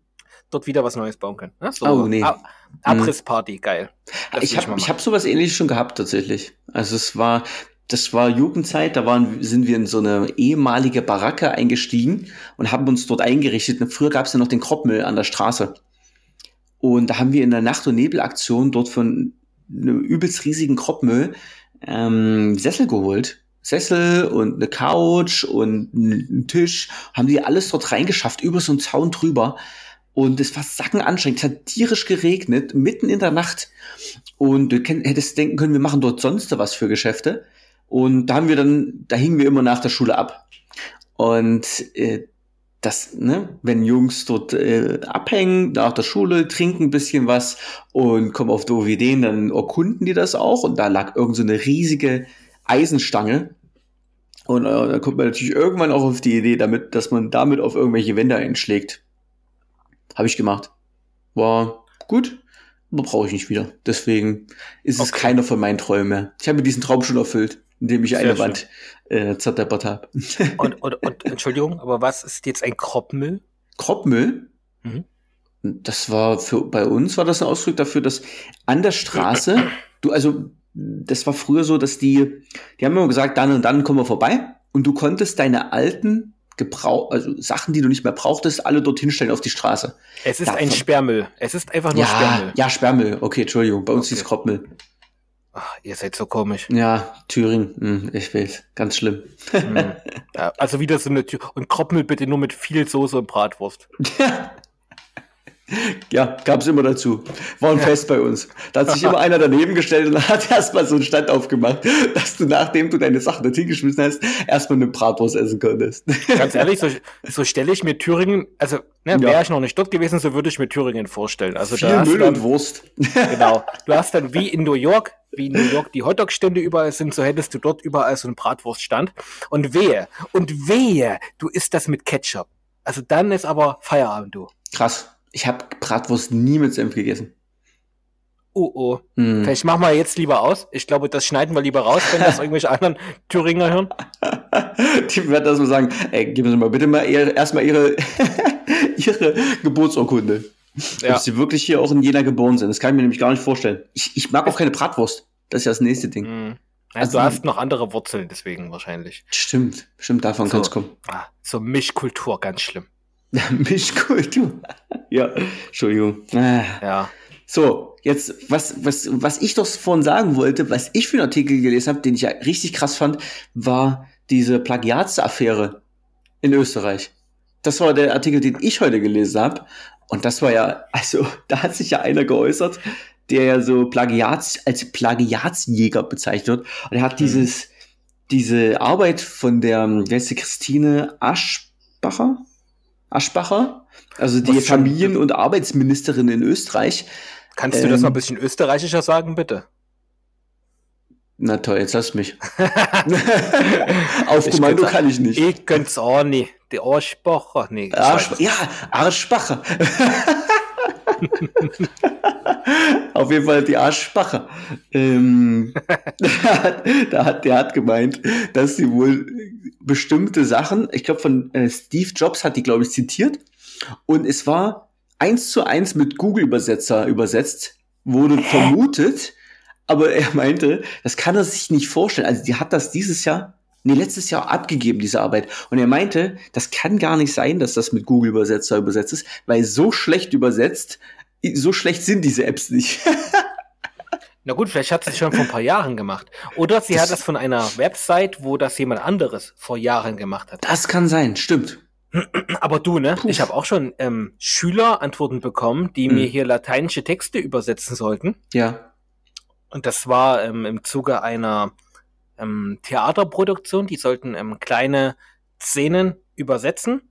dort wieder was Neues bauen können. Ne? So oh, nee. Ab Abrissparty, hm. geil. Das ich habe hab sowas ähnliches schon gehabt tatsächlich. Also es war, das war Jugendzeit, da waren, sind wir in so eine ehemalige Baracke eingestiegen und haben uns dort eingerichtet. Früher gab es ja noch den Kropmüll an der Straße. Und da haben wir in der Nacht- und Nebelaktion dort von einem übelst riesigen Kropmüll ähm, Sessel geholt. Sessel und eine Couch und einen Tisch, haben die alles dort reingeschafft, über so einen Zaun drüber. Und es war sackenanstrengend. Es hat tierisch geregnet, mitten in der Nacht. Und du hättest denken können, wir machen dort sonst was für Geschäfte. Und da haben wir dann, da hingen wir immer nach der Schule ab. Und äh, das, ne, wenn Jungs dort äh, abhängen, nach der Schule, trinken ein bisschen was und kommen auf doofe Ideen, dann erkunden die das auch. Und da lag irgend so eine riesige Eisenstange. Und äh, da kommt man natürlich irgendwann auch auf die Idee, damit, dass man damit auf irgendwelche Wände einschlägt. Habe ich gemacht. War gut, aber brauche ich nicht wieder. Deswegen ist okay. es keiner von meinen Träumen mehr. Ich habe diesen Traum schon erfüllt indem ich Sehr eine schön. Wand äh, zerdeppert habe. und, und, und Entschuldigung, aber was ist jetzt ein Kropfmüll? Kropfmüll? Mhm. Das war für, bei uns war das ein Ausdruck dafür, dass an der Straße, du, also, das war früher so, dass die, die haben immer gesagt, dann und dann kommen wir vorbei und du konntest deine alten Gebrauch, also Sachen, die du nicht mehr brauchtest, alle dorthin stellen auf die Straße. Es ist Davon- ein Sperrmüll. Es ist einfach nur Ja, Sperrmüll. ja, Sperrmüll. Okay, Entschuldigung. Bei uns Okay. hieß Kroppmüll. Ach, ihr seid so komisch. Ja, Thüringen. Hm, ich weiß. Ganz schlimm. Hm. ja, also wieder so eine Tür. Und Kroppmüll bitte nur mit viel Soße und Bratwurst. ja, gab's immer dazu. War ein Fest bei uns. Da hat sich immer einer daneben gestellt und hat erstmal so einen Stand aufgemacht, dass du, nachdem du deine Sachen dorthin geschmissen hast, erstmal eine Bratwurst essen konntest. Ganz ehrlich, so, so stelle ich mir Thüringen, also ne, wäre ich noch nicht dort gewesen, so würde ich mir Thüringen vorstellen. Also Viel da Müll dann, und Wurst. genau, du hast dann wie in New York, wie in New York die Hotdog-Stände überall sind, so hättest du dort überall so einen Bratwurststand. Und wehe, und wehe, du isst das mit Ketchup. Also dann ist aber Feierabend, du. Krass. Ich habe Bratwurst nie mit Senf gegessen. Oh, oh. Hm. Vielleicht machen wir jetzt lieber aus. Ich glaube, das schneiden wir lieber raus, wenn das irgendwelche anderen Thüringer hören. Die werden das mal sagen, ey, geben Sie mal bitte mal erstmal Ihre, Ihre Geburtsurkunde. Ja. Ob Sie wirklich hier auch in Jena geboren sind. Das kann ich mir nämlich gar nicht vorstellen. Ich, ich mag auch keine Bratwurst. Das ist ja das nächste Ding. Hm. Also- Also, du hast noch andere Wurzeln, deswegen wahrscheinlich. Stimmt, stimmt, davon So. kann es kommen. Ah, so Mischkultur, ganz schlimm. Mischkultur. ja, Entschuldigung. Ah. Ja. So, jetzt, was, was, was ich doch vorhin sagen wollte, was ich für einen Artikel gelesen habe, den ich ja richtig krass fand, war diese Plagiatsaffäre in Österreich. Das war der Artikel, den ich heute gelesen habe. Und das war ja, also, da hat sich ja einer geäußert, der ja so Plagiats, als Plagiatsjäger bezeichnet wird. Und er hat dieses, diese Arbeit von der, wie heißt sie, Christine Aschbacher? Aschbacher? Also die Was schon- Familien- und Arbeitsministerin in Österreich. Kannst du das mal Ähm. ein bisschen österreichischer sagen, bitte? Na toll, jetzt hast du mich. Auf Ich Kommando kann ich nicht. Ich könnte auch nicht. Die Arschbacher. Nee, Arsch, ja, Arschbacher. Auf jeden Fall die Arschbacher. Ähm, hat, da hat, der hat gemeint, dass sie wohl bestimmte Sachen, ich glaube von äh, Steve Jobs hat die, glaube ich, zitiert. Und es war eins zu eins mit Google-Übersetzer übersetzt, wurde vermutet, aber er meinte, das kann er sich nicht vorstellen. Also die hat das dieses Jahr, nee, letztes Jahr abgegeben, diese Arbeit. Und er meinte, das kann gar nicht sein, dass das mit Google-Übersetzer übersetzt ist, weil so schlecht übersetzt, so schlecht sind diese Apps nicht. Na gut, vielleicht hat sie es schon vor ein paar Jahren gemacht. Oder sie Das- hat das von einer Website, wo das jemand anderes vor Jahren gemacht hat. Das kann sein, stimmt. Aber du, ne? Puh. Ich habe auch schon ähm, Schülerantworten bekommen, die Hm. mir hier lateinische Texte übersetzen sollten. Ja. Und das war ähm, im Zuge einer ähm, Theaterproduktion. Die sollten ähm, kleine Szenen übersetzen.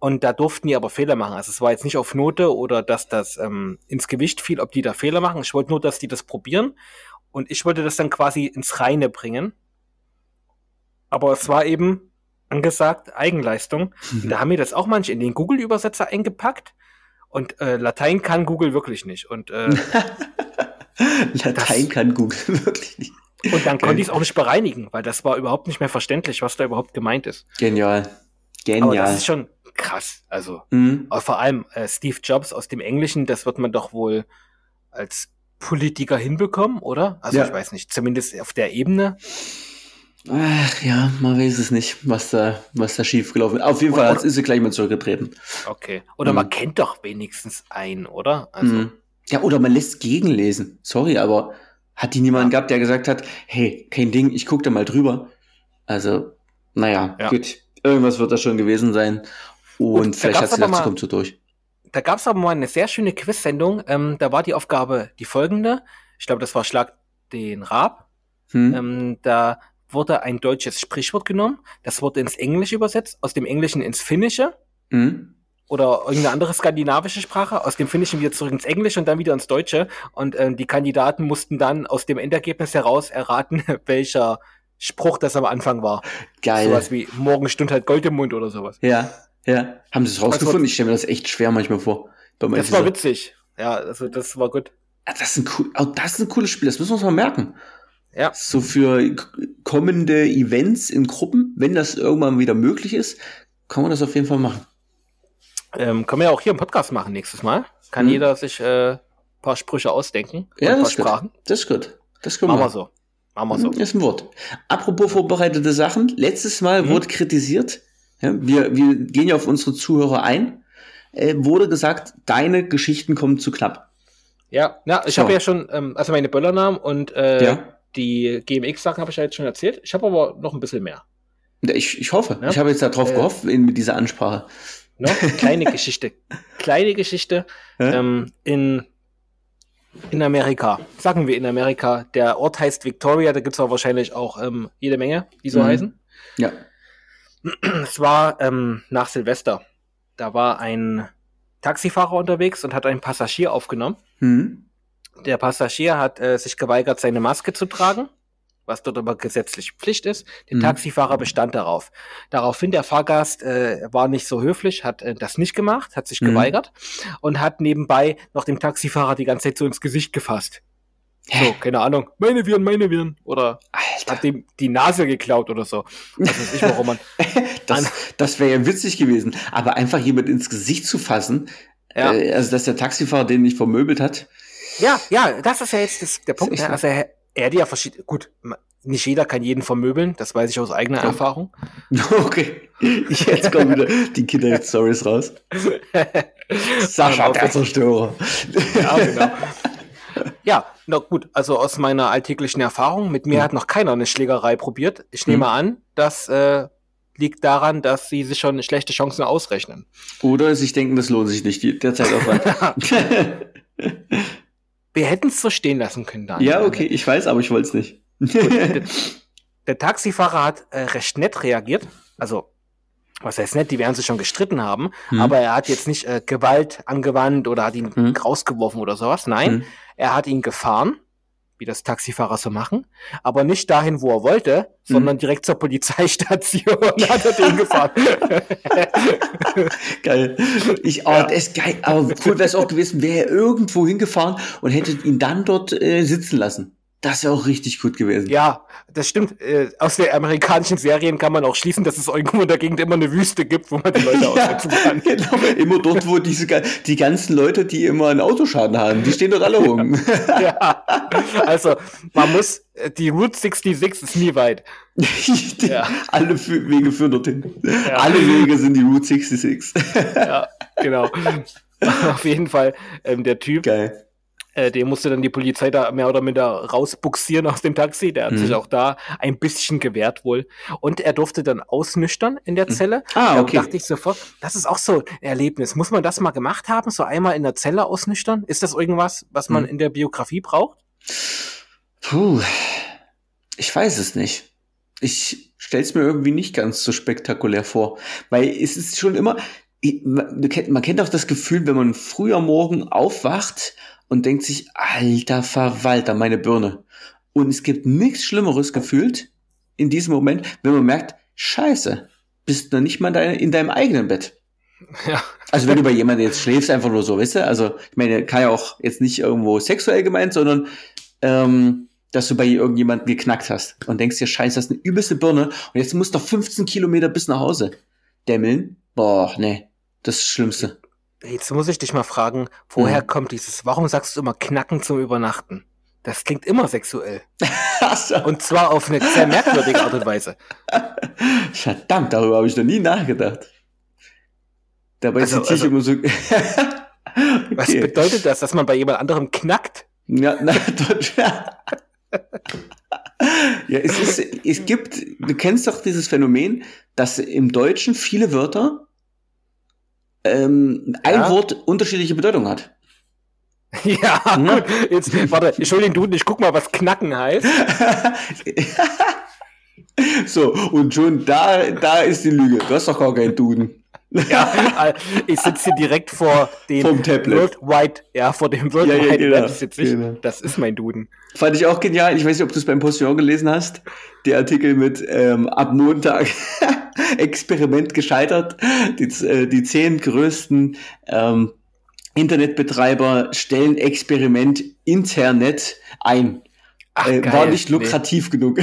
Und da durften die aber Fehler machen. Also es war jetzt nicht auf Note oder dass das ähm, ins Gewicht fiel, ob die da Fehler machen. Ich wollte nur, dass die das probieren. Und ich wollte das dann quasi ins Reine bringen. Aber es war eben angesagt Eigenleistung. Und Da haben wir das auch manche in den Google-Übersetzer eingepackt. Und äh, Latein kann Google wirklich nicht. Und äh, Latein Das- kann Google wirklich nicht. Und dann konnte ich es auch nicht bereinigen, weil das war überhaupt nicht mehr verständlich, was da überhaupt gemeint ist. Genial. Aber Genial. das ist schon krass. Also, Mhm. aber vor allem äh, Steve Jobs aus dem Englischen, das wird man doch wohl als Politiker hinbekommen, oder? Also Ja. ich weiß nicht, zumindest auf der Ebene. Ach ja, man weiß es nicht, was da, was da schiefgelaufen ist. Auf jeden Fall Oder- ist sie gleich mal zurückgetreten. Okay. Oder Mhm. man kennt doch wenigstens einen, oder? Also, Mhm. Ja, oder man lässt gegenlesen. Sorry, aber hat die niemanden Ja. gehabt, der gesagt hat, hey, kein Ding, ich guck da mal drüber. Also, naja, Ja. gut. Irgendwas wird das schon gewesen sein. Und, da vielleicht hat sie gedacht, sie kommt so durch. Da gab es aber mal eine sehr schöne Quiz-Sendung. Ähm, da war die Aufgabe die folgende. Ich glaube, das war Schlag den Rab. Hm? Ähm, da wurde ein deutsches Sprichwort genommen. Das wurde ins Englische übersetzt, aus dem Englischen ins Finnische Hm? oder irgendeine andere skandinavische Sprache, aus dem Finnischen wieder zurück ins Englische und dann wieder ins Deutsche. Und ähm, die Kandidaten mussten dann aus dem Endergebnis heraus erraten, welcher Spruch das am Anfang war. Geil. Sowas wie morgen stund halt Gold im Mund oder sowas. Ja, ja. Haben sie es rausgefunden? war- Ich stelle mir das echt schwer manchmal vor. Das war witzig. Ja, also das war gut. Ah, Das ist, ein cool, oh, das ist ein cooles Spiel, das müssen wir uns mal merken. Ja. So für kommende Events in Gruppen, wenn das irgendwann wieder möglich ist, kann man das auf jeden Fall machen. Ähm, können wir ja auch hier im Podcast machen nächstes Mal. kann Mhm. jeder sich äh, paar Sprüche ausdenken. Ja, das ist gut. Sprachen. Das ist gut. Das können Machen wir. wir so. Machen wir so. Mhm, Ist ein Wort. Apropos vorbereitete Sachen. Letztes Mal Mhm. wurde kritisiert, ja, wir, wir gehen ja auf unsere Zuhörer ein, äh, wurde gesagt, deine Geschichten kommen zu knapp. Ja, ja ich So. habe ja schon, ähm, also meine Böllernamen und äh, Ja. die GMX-Sachen habe ich ja jetzt schon erzählt. Ich habe aber noch ein bisschen mehr. Ich, ich hoffe. Ja. Ich habe jetzt darauf Äh. gehofft in, mit dieser Ansprache. Ne? Kleine Geschichte. Kleine Geschichte ähm, in, in Amerika. Sagen wir in Amerika. Der Ort heißt Victoria, da gibt es wahrscheinlich auch ähm, jede Menge, die so Mhm. heißen. ja. Es war ähm, nach Silvester. Da war ein Taxifahrer unterwegs und hat einen Passagier aufgenommen. Hm. Der Passagier hat äh, sich geweigert, seine Maske zu tragen, was dort aber gesetzlich Pflicht ist. Der Mhm. Taxifahrer bestand darauf. Daraufhin der Fahrgast äh, war nicht so höflich, hat äh, das nicht gemacht, hat sich Mhm. geweigert und hat nebenbei noch dem Taxifahrer die ganze Zeit so ins Gesicht gefasst. So, keine Ahnung, meine Viren, meine Viren. Oder Alter. hat dem die Nase geklaut oder so. Was weiß ich, warum man. Das, das wäre ja witzig gewesen. Aber einfach jemand ins Gesicht zu fassen, Ja. äh, also dass der Taxifahrer den nicht vermöbelt hat. Ja, ja, das ist ja jetzt das, der Punkt. Ne? so. Also er, er hat ja verschiedene. Gut, nicht jeder kann jeden vermöbeln, das weiß ich aus eigener Ja. Erfahrung. Okay. Jetzt kommen wieder die Kinderstories raus. Sascha, der Zerstörer. Ja, genau. Ja, na gut, also aus meiner alltäglichen Erfahrung, mit mir Mhm. hat noch keiner eine Schlägerei probiert. Ich nehme Mhm. an, das äh, liegt daran, dass sie sich schon schlechte Chancen ausrechnen. Oder sich denken, das lohnt sich nicht, der Zeitaufwand. Wir hätten es so stehen lassen können, Daniel. ja, okay, ich weiß, aber ich wollte es nicht. Der, der Taxifahrer hat äh, recht nett reagiert. Also, was heißt nett, die werden sich schon gestritten haben, Hm. aber er hat jetzt nicht äh, Gewalt angewandt oder hat ihn Hm. rausgeworfen oder sowas. Nein, Hm. Er hat ihn gefahren, wie das Taxifahrer so machen, aber nicht dahin, wo er wollte, sondern direkt zur Polizeistation hat er den gefahren. Geil. Ich, oh, das ist geil. Aber cool wäre es auch gewesen, wäre er irgendwo hingefahren und hätte ihn dann dort äh, sitzen lassen. Das wäre auch richtig gut gewesen. ja, das stimmt. Äh, aus den amerikanischen Serien kann man auch schließen, dass es irgendwo in der Gegend immer eine Wüste gibt, wo man die Leute aussetzen kann. genau. Immer dort, wo diese, die ganzen Leute, die immer einen Autoschaden haben, die stehen dort alle rum. ja. Also, man muss, äh, die Route 66 ist nie weit. Die- Ja. Alle Wege führen dorthin. Ja. Alle Wege sind die Route 66. Ja, genau. Auf jeden Fall, ähm, der Typ, Geil. Äh, den musste dann die Polizei da mehr oder minder rausbuxieren aus dem Taxi. Der hat Mhm. sich auch da ein bisschen gewehrt wohl. Und er durfte dann ausnüchtern in der Zelle. Ah, Da okay. dachte ich sofort, das ist auch so ein Erlebnis. Muss man das mal gemacht haben? So einmal in der Zelle ausnüchtern? Ist das irgendwas, was man Mhm. in der Biografie braucht? Puh, ich weiß es nicht. Ich stell's mir irgendwie nicht ganz so spektakulär vor, weil es ist schon immer, man kennt, man kennt auch das Gefühl, wenn man früh am Morgen aufwacht und denkt sich, alter Verwalter, meine Birne. Und es gibt nichts Schlimmeres gefühlt in diesem Moment, wenn man merkt, scheiße, bist noch nicht mal in deinem eigenen Bett. Ja. Also wenn du bei jemandem jetzt schläfst, einfach nur so, weißt du? Also ich meine, kann ja auch jetzt nicht irgendwo sexuell gemeint, sondern ähm, dass du bei irgendjemandem geknackt hast und denkst dir, scheiße, das ist eine übelste Birne und jetzt musst du noch 15 Kilometer bis nach Hause dämmeln. Boah, nee, das ist das Schlimmste. Jetzt muss ich dich mal fragen, woher Mhm. kommt dieses, warum sagst du immer Knacken zum Übernachten? Das klingt immer sexuell. Und zwar auf eine sehr merkwürdige Art und Weise. Verdammt, darüber habe ich noch nie nachgedacht. Dabei Also- zitiere ich also- immer so. Was okay. bedeutet das, dass man bei jemand anderem knackt? Ja, na, ja, es ist, es gibt, du kennst doch dieses Phänomen, dass im Deutschen viele Wörter ähm, ein Ja. Wort unterschiedliche Bedeutung hat. Ja, Ja. gut. Jetzt, warte, den Duden, ich guck mal, was knacken heißt. so, und schon da, da ist die Lüge. Du hast doch gar keinen Duden. Ja, ich sitze hier direkt vor dem Vom Tablet. World Wide, ja, vor dem World Ja, ja, Wide genau, Web sitze ich. genau. Das ist mein Duden. Fand ich auch genial. Ich weiß nicht, ob du es beim Postillon gelesen hast. Der Artikel mit ähm, ab Montag Experiment gescheitert. Die, äh, die zehn größten ähm, Internetbetreiber stellen Experiment Internet ein. Ach, äh, geil. war nicht Nee. lukrativ genug.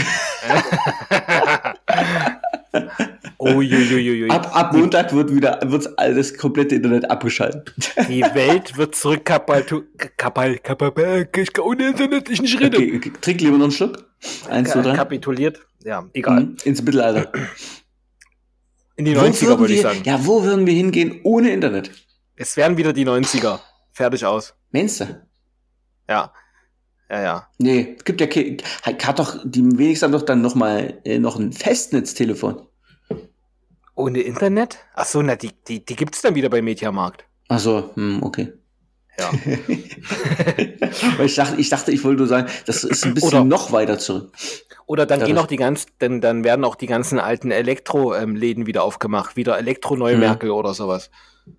Oh Uiuiuiui. Ab, ab Montag wird wieder wird's alles komplette Internet abgeschaltet. Die Welt wird. Ich kann ohne Internet ich nicht reden. Okay, okay, trink lieber noch einen Schluck. Eins, zwei, drei. Kapituliert. Ja, egal. Mhm, Ins Mittelalter. In die Wo 90er würden würde ich wir- sagen. Ja, wo würden wir hingehen ohne Internet? Es wären wieder die 90er. Fertig aus. Meinst du? Ja. Ja, ja. Nee, es gibt ja ke- hat doch die wenigsten haben doch dann noch mal äh, noch ein Festnetztelefon. Ohne Internet? Ach so, na, die, die, die gibt's dann wieder bei Mediamarkt. Also, hm, okay. Ja. Ich dachte, ich dachte, ich wollte nur sagen, das ist ein bisschen Oder- noch weiter zurück. Oder dann gehen auch die ganzen, dann, dann werden auch die ganzen alten Elektro-Läden wieder aufgemacht. Wieder Elektro-Neumerkel oder sowas.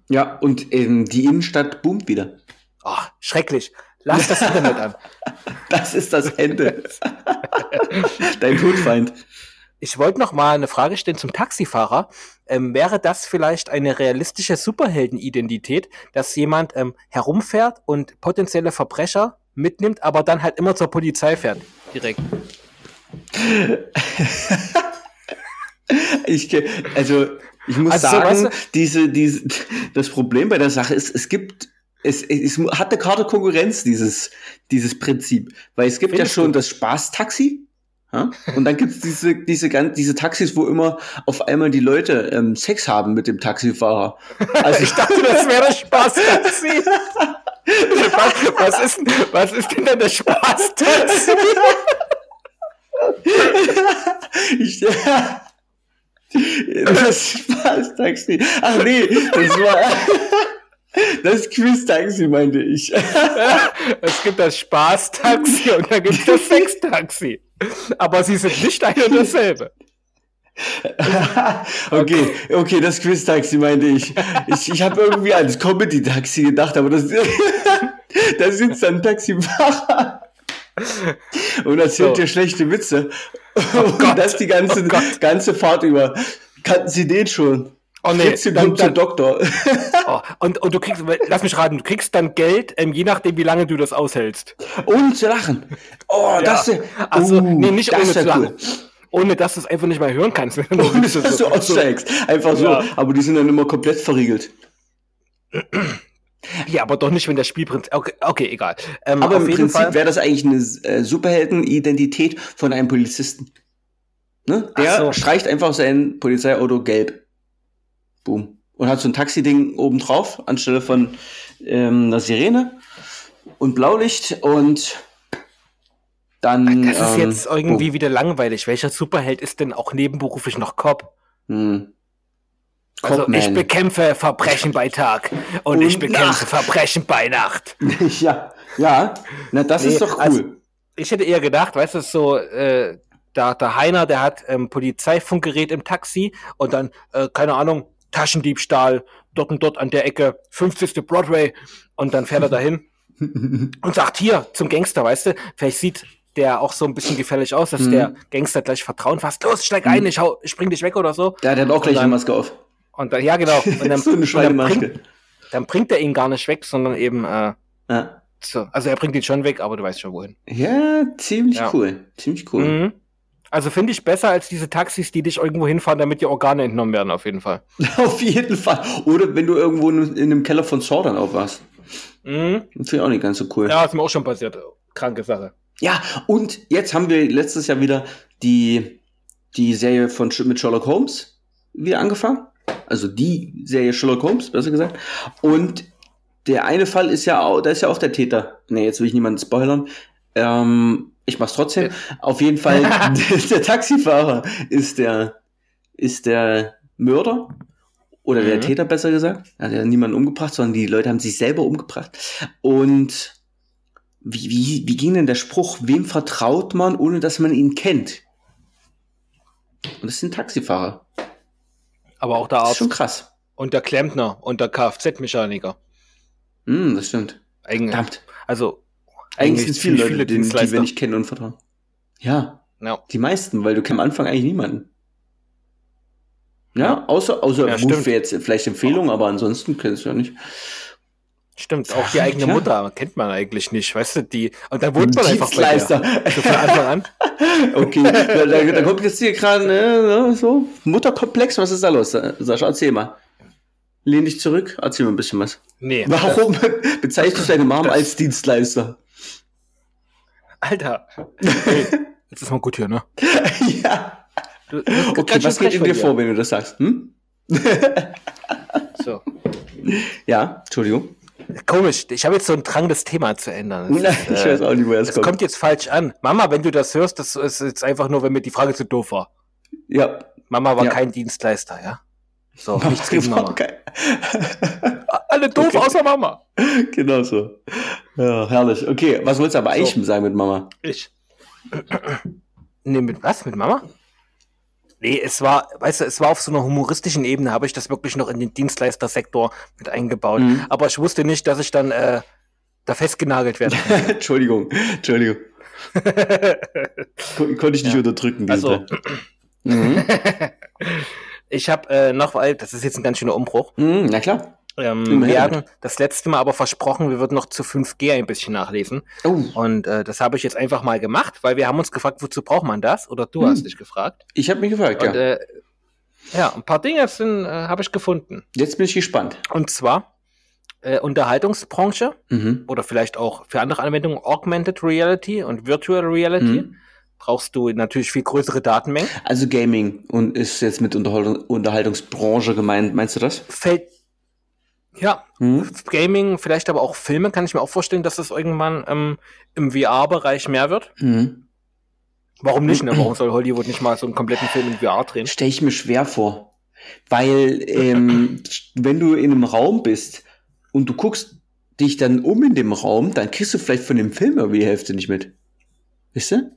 Ja, und ähm, die Innenstadt boomt wieder. Ach, schrecklich. Lass das Internet an. Das ist das Ende. Dein Todfeind. Ich wollte noch mal eine Frage stellen zum Taxifahrer. Ähm, wäre das vielleicht eine realistische Superheldenidentität, dass jemand ähm, herumfährt und potenzielle Verbrecher mitnimmt, aber dann halt immer zur Polizei fährt? Direkt. Ich, also, ich muss Also, sagen, weißt diese, diese, das Problem bei der Sache ist, es gibt, es, es hat eine Karte Konkurrenz, dieses, dieses Prinzip. Weil es gibt Findest ja schon du? das Spaßtaxi. Ja? Und dann gibt es diese, diese, diese Taxis, wo immer auf einmal die Leute ähm, Sex haben mit dem Taxifahrer. Also, Ich dachte, das wäre das Spaßtaxi. was, ist, denn- was ist denn dann das Spaßtaxi? ich, das Spaßtaxi. Ach nee, das war das Quiz-Taxi, meinte ich. Es gibt das Spaßtaxi und dann gibt es das Sextaxi. Aber sie sind nicht ein und dasselbe. okay, okay, das Quiz-Taxi meinte ich. Ich, ich habe irgendwie ans Comedy-Taxi gedacht, aber das, da sitzt dann ein Taxifahrer und erzählt So. dir schlechte Witze. und Gott, das die ganze, oh ganze Fahrt über. Kannten Sie den schon? Oh nee, Fritzi dann, dann, Doktor. oh, und, und du kriegst, lass mich raten, du kriegst dann Geld, ähm, je nachdem, wie lange du das aushältst. Ohne zu lachen. Oh, das ist Also, uh, nee, nicht ohne ja zu lachen. cool. Ohne dass du es einfach nicht mehr hören kannst. Ohne dass du aussteigst. Einfach so. Ja. Aber die sind dann immer komplett verriegelt. Ja, aber doch nicht, wenn das Spielprinzip. Okay, okay egal. Ähm, Aber im Prinzip wäre das eigentlich eine äh, Superheldenidentität von einem Polizisten. Ne? Der so. streicht einfach sein Polizeiauto gelb. Boom. Und hat so ein Taxi-Ding oben drauf, anstelle von ähm, einer Sirene und Blaulicht und dann. Das ist ähm, jetzt irgendwie wieder langweilig. Welcher Superheld ist denn auch nebenberuflich noch Cop? boom. Hm. Also ich bekämpfe Verbrechen bei Tag und, Und ich bekämpfe Nacht. Verbrechen bei Nacht. ja, ja. Na, das Nee, ist doch cool. also- Ich hätte eher gedacht, weißt du, so, äh, da, der Heiner, der hat ähm, Polizeifunkgerät im Taxi und dann, äh, keine Ahnung, Taschendiebstahl, dort und dort an der Ecke, 50. Broadway und dann fährt er dahin und sagt hier zum Gangster, weißt du, vielleicht sieht der auch so ein bisschen gefährlich aus, dass Mhm. der Gangster gleich Vertrauen fasst, los, steig ein, ich, hau, ich spring dich weg oder so. Der hat auch gleich eine Maske auf. Und dann, ja genau, und dann, so eine dann, bringt, dann bringt er ihn gar nicht weg, sondern eben, äh, Ja. so, also er bringt ihn schon weg, aber du weißt schon wohin. ja, ziemlich Ja. cool. Ziemlich cool. Mhm. Also finde ich besser als diese Taxis, die dich irgendwo hinfahren, damit dir Organe entnommen werden, auf jeden Fall. Auf jeden Fall. Oder wenn du irgendwo in, in einem Keller von Saw dann aufwachst. Mhm. Finde ich auch nicht ganz so cool. Ja, ist mir auch schon passiert. Kranke Sache. Ja, und jetzt haben wir letztes Jahr wieder die, die Serie von mit Sherlock Holmes wieder angefangen. Also die Serie Sherlock Holmes, besser gesagt. Und der eine Fall ist ja auch, da ist ja auch der Täter. Nee, jetzt will ich niemanden spoilern. Ähm, ich mach's trotzdem. Auf jeden Fall, der, der Taxifahrer ist der, ist der Mörder. Oder der Mhm. Täter, besser gesagt. Er hat ja niemanden umgebracht, sondern die Leute haben sich selber umgebracht. Und wie, wie, wie ging denn der Spruch, wem vertraut man, ohne dass man ihn kennt? Und das sind Taxifahrer. Aber auch der Das ist Arzt schon krass. und der Klempner und der Kfz-Mechaniker. Hm, das stimmt. Eigentlich, Verdammt. also, Eigentlich sind es viele ziemlich Leute, die Dienstleister. wir nicht kennen und vertrauen. Ja, Ja. die meisten, weil du kennst am Anfang eigentlich niemanden. Ja, außer, außer Ja, stimmt. für jetzt vielleicht Empfehlungen, aber ansonsten kennst du ja nicht. Stimmt, auch die eigene Ja. Mutter kennt man eigentlich nicht, weißt du, die, und dann wohnt man einfach bei der. Dienstleister. So von Anfang an. okay, da, da, da kommt jetzt hier gerade ne, so Mutterkomplex. Was ist da los? Sascha, erzähl mal. Lehn dich zurück, erzähl mal ein bisschen was. Nee. Warum bezeichnest du deine Mom als Dienstleister? Alter. Hey, jetzt ist mal gut hier, ne? ja. Du, du, Okay, was geht in dir vor, wenn du das sagst? Hm? So. Ja, Entschuldigung. Komisch, ich habe jetzt so einen Drang, das Thema zu ändern. Das ich ist, äh, weiß auch nicht, woher es das kommt. kommt jetzt falsch an. Mama, wenn du das hörst, das ist jetzt einfach nur, wenn mir die Frage zu doof war. Ja. Mama war Ja. kein Dienstleister, ja? So, nichts gegen Mama. Okay. Alle doof, Okay. außer Mama. genau so. Ja, herrlich. Okay, was wolltest du aber eigentlich sagen mit Mama? Ich. Nee, mit was? Mit Mama? Nee, es war, weißt du, es war auf so einer humoristischen Ebene, habe ich das wirklich noch in den Dienstleistersektor mit eingebaut. Mhm. Aber ich wusste nicht, dass ich dann äh, da festgenagelt werde. Entschuldigung, Entschuldigung. Kon konnte ich nicht Ja. unterdrücken. diese Also. Mhm. ich habe äh, noch, weil das ist jetzt ein ganz schöner Umbruch. Mhm, na klar. Ähm, wir hatten das letzte Mal aber versprochen, wir würden noch zu 5G ein bisschen nachlesen. Oh, Und äh, das habe ich jetzt einfach mal gemacht, weil wir haben uns gefragt, wozu braucht man das? Oder du Hm. hast dich gefragt. ich habe mich gefragt, Und ja. äh, ja, ein paar Dinge äh, habe ich gefunden. Jetzt bin ich gespannt. Und zwar äh, Unterhaltungsbranche Mhm. oder vielleicht auch für andere Anwendungen Augmented Reality und Virtual Reality. Mhm. Brauchst du natürlich viel größere Datenmengen. Also Gaming und ist jetzt mit Unterhaltung, Unterhaltungsbranche gemeint, meinst du das? Fällt ja, Mhm. Gaming, vielleicht aber auch Filme, kann ich mir auch vorstellen, dass das irgendwann ähm, im VR-Bereich mehr wird. Mhm. Warum nicht? Ne? Warum soll Hollywood nicht mal so einen kompletten Film in VR drehen? Stelle ich mir schwer vor. Weil, ähm, wenn du in einem Raum bist und du guckst dich dann um in dem Raum, dann kriegst du vielleicht von dem Film irgendwie die Hälfte nicht mit. Wisst ihr?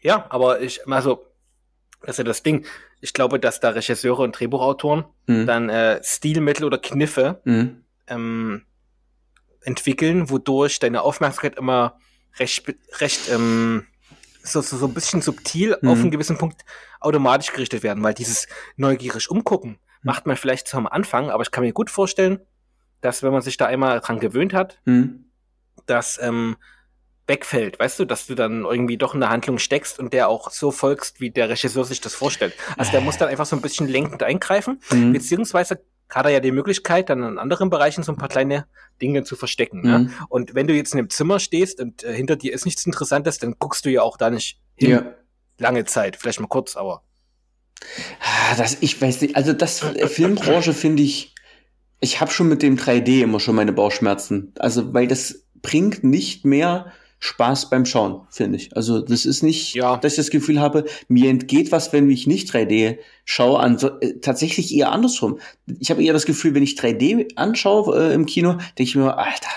Ja, aber ich, also, das ist ja das Ding. Ich glaube, dass da Regisseure und Drehbuchautoren Mhm. dann äh, Stilmittel oder Kniffe Mhm. ähm, entwickeln, wodurch deine Aufmerksamkeit immer recht, recht ähm, so, so, so ein bisschen subtil Mhm. auf einen gewissen Punkt automatisch gerichtet werden, weil dieses neugierig umgucken macht man vielleicht so am Anfang, aber ich kann mir gut vorstellen, dass wenn man sich da einmal dran gewöhnt hat, Mhm. das ähm, wegfällt, weißt du, dass du dann irgendwie doch in der Handlung steckst und der auch so folgst, wie der Regisseur sich das vorstellt. Also der muss dann einfach so ein bisschen lenkend eingreifen, Mhm. beziehungsweise hat er ja die Möglichkeit, dann in anderen Bereichen so ein paar kleine Dinge zu verstecken. Ne? Mhm. Und wenn du jetzt in einem Zimmer stehst und äh, hinter dir ist nichts Interessantes, dann guckst du ja auch da nicht hin. Ja. Lange Zeit, vielleicht mal kurz, aber Ah, Das, ich weiß nicht, also das äh, Filmbranche finde ich, ich habe schon mit dem 3D immer schon meine Bauchschmerzen. Also, weil das bringt nicht mehr Spaß beim Schauen, finde ich. Also, das ist nicht, Ja. dass ich das Gefühl habe, mir entgeht was, wenn ich nicht 3D schaue, an, äh, tatsächlich eher andersrum. Ich habe eher das Gefühl, wenn ich 3D anschaue äh, im Kino, denke ich mir, Alter,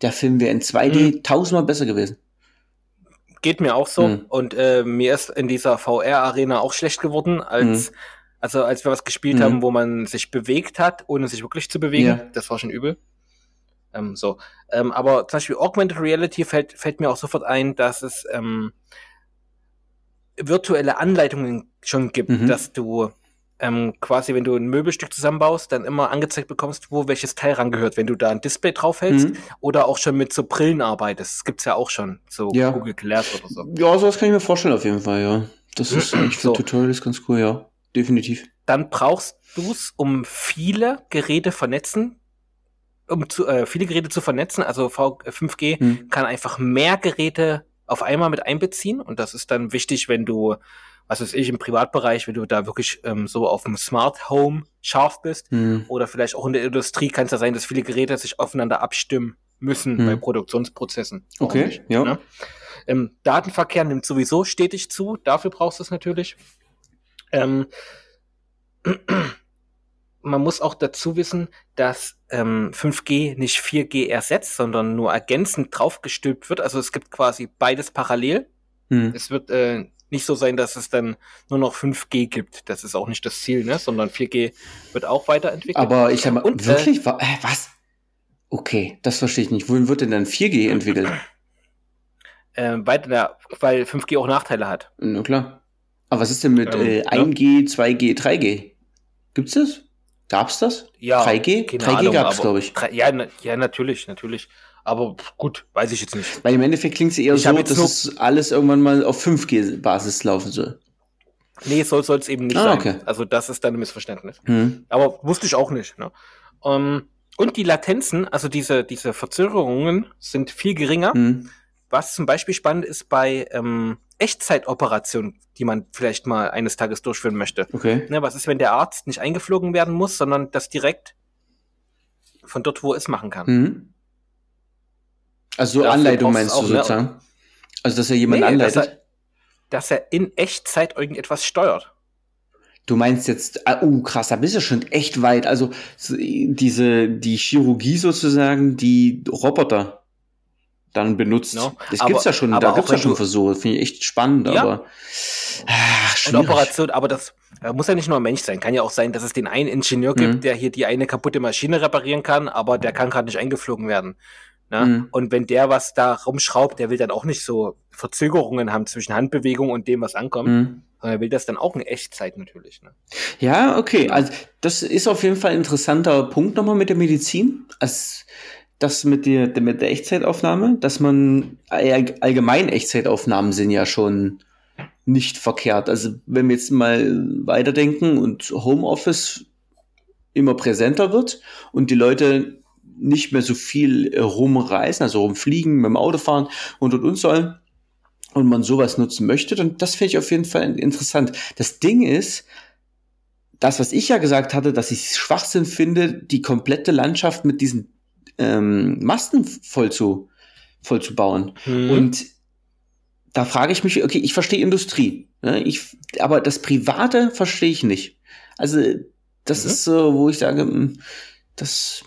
der Film wäre in 2D tausendmal besser gewesen. geht mir auch so. Mhm. Und äh, mir ist in dieser VR-Arena auch schlecht geworden, als also als wir was gespielt Mhm. haben, wo man sich bewegt hat, ohne sich wirklich zu bewegen. Ja. Das war schon übel. Ähm, so. Ähm, aber zum Beispiel Augmented Reality fällt, fällt mir auch sofort ein, dass es ähm, virtuelle Anleitungen schon gibt, Mhm. dass du ähm, quasi, wenn du ein Möbelstück zusammenbaust, dann immer angezeigt bekommst, wo welches Teil rangehört, wenn du da ein Display draufhältst Mhm. oder auch schon mit so Brillen arbeitest. Das gibt's ja auch schon, so Ja. Google Glass oder so. Ja, sowas kann ich mir vorstellen auf jeden Fall, ja. Das ist eigentlich für So. Tutorials ganz cool, ja. Definitiv. dann brauchst du's, um viele Geräte vernetzen, um zu, äh, viele Geräte zu vernetzen. Also v, äh, 5G Hm. kann einfach mehr Geräte auf einmal mit einbeziehen und das ist dann wichtig, wenn du, was weiß ich, im Privatbereich, wenn du da wirklich ähm, so auf dem Smart Home scharf bist Hm. oder vielleicht auch in der Industrie kann es ja sein, dass viele Geräte sich aufeinander abstimmen müssen Hm. bei Produktionsprozessen. Warum Okay, nicht, ja. ne? Ähm, Datenverkehr nimmt sowieso stetig zu, dafür brauchst du es natürlich. Ähm, man muss auch dazu wissen, dass ähm, 5G nicht 4G ersetzt, sondern nur ergänzend draufgestülpt wird. Also es gibt quasi beides parallel. Hm. Es wird äh, nicht so sein, dass es dann nur noch 5G gibt. Das ist auch nicht das Ziel, ne? sondern 4G wird auch weiterentwickelt. Aber ich habe Und, äh, wirklich, äh, was? Okay, das verstehe ich nicht. Wohin wird denn dann 4G entwickelt? äh, weiter, weil 5G auch Nachteile hat. Na klar. Aber was ist denn mit Ähm, äh, ja. 1G, 2G, 3G? Gibt's das? Gab's das? Ja, 3G? keine 3G Ahnung, gab's, aber glaube ich. Ja, na, ja, natürlich, natürlich. Aber gut, weiß ich jetzt nicht. Weil im Endeffekt klingt es eher Ich so, dass es alles irgendwann mal auf 5G-Basis laufen soll. Nee, so soll es eben nicht Ah, sein. okay. Also das ist dann ein Missverständnis. Hm. Aber wusste ich auch nicht. Ne? Ähm, und die Latenzen, also diese, diese Verzögerungen sind viel geringer. Hm. Was zum Beispiel spannend ist bei ähm, Echtzeitoperationen, die man vielleicht mal eines Tages durchführen möchte. Okay. Ne, was ist, wenn der Arzt nicht eingeflogen werden muss, sondern das direkt von dort, wo er es machen kann? Hm. Also so Anleitung meinst du ne? sozusagen? Also dass er jemand Nee, dass anleitet? er, dass er in Echtzeit irgendetwas steuert. Du meinst jetzt, oh krass, da bist du schon echt weit. Also so, diese, die Chirurgie sozusagen, die Roboter dann benutzt. No, das aber- gibt's ja schon, da gibt's ja schon Versuche. Finde ich echt spannend, Ja. aber Und schwierig. Operation, aber das äh, muss ja nicht nur ein Mensch sein. Kann ja auch sein, dass es den einen Ingenieur gibt, Mhm. der hier die eine kaputte Maschine reparieren kann, aber der kann gerade nicht eingeflogen werden. Ne? Mhm. Und wenn der was da rumschraubt, der will dann auch nicht so Verzögerungen haben zwischen Handbewegung und dem, was ankommt, Hm. sondern er will das dann auch in Echtzeit natürlich. Ne? Ja, okay. Also das ist auf jeden Fall ein interessanter Punkt nochmal mit der Medizin. Als das mit der, mit der Echtzeitaufnahme, dass man all- allgemein Echtzeitaufnahmen sind ja schon nicht verkehrt. Also wenn wir jetzt mal weiterdenken und Homeoffice immer präsenter wird und die Leute nicht mehr so viel rumreisen, also rumfliegen, mit dem Auto fahren und und und sollen und man sowas nutzen möchte, dann das finde ich auf jeden Fall interessant. Das Ding ist, das, was ich ja gesagt hatte, dass ich Schwachsinn finde, die komplette Landschaft mit diesen ähm, Masten voll zu, voll zu bauen. Mhm. Und da frage ich mich, okay, ich verstehe Industrie, ne? ich, aber das Private verstehe ich nicht. Also, das Mhm. ist so, wo ich sage, hm, das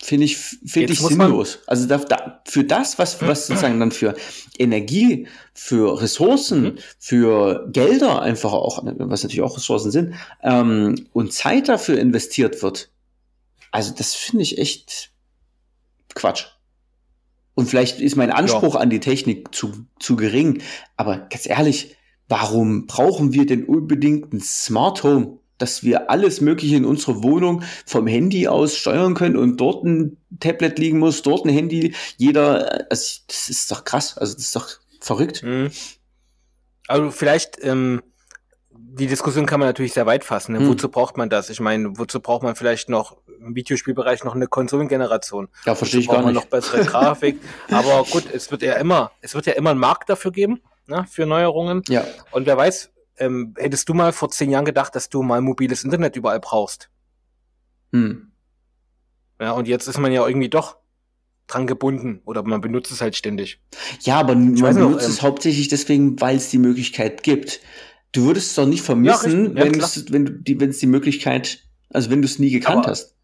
finde ich, finde ich sinnlos. Also da, da, für das, was, was sozusagen dann für Energie, für Ressourcen, Mhm. für Gelder einfach auch, was natürlich auch Ressourcen sind, ähm, und Zeit dafür investiert wird. Also das finde ich echt Quatsch. Und vielleicht ist mein Anspruch an die Technik zu, zu gering. Aber ganz ehrlich, warum brauchen wir denn unbedingt ein Smart Home, dass wir alles Mögliche in unserer Wohnung vom Handy aus steuern können und dort ein Tablet liegen muss, dort ein Handy, jeder, also das ist doch krass, also das ist doch verrückt. Mhm. Also vielleicht, ähm, die Diskussion kann man natürlich sehr weit fassen. Ne? Hm. Wozu braucht man das? Ich meine, wozu braucht man vielleicht noch im Videospielbereich noch eine Konsolengeneration? Ja, verstehe ich gar nicht. noch bessere Grafik. Aber gut, es wird ja immer, es wird ja immer einen Markt dafür geben, ne, für Neuerungen. Ja, Und wer weiß, ähm, hättest du mal vor zehn Jahren gedacht, dass du mal mobiles Internet überall brauchst? hm. Ja, und jetzt ist man ja irgendwie doch dran gebunden oder man benutzt es halt ständig. ja aber man weiß noch, benutzt ähm, es hauptsächlich deswegen, weil es die Möglichkeit gibt. Du würdest es doch nicht vermissen, richtig. Ja, wenn, es, wenn du die, wenn es die Möglichkeit, also wenn du es nie gekannt Aber- hast.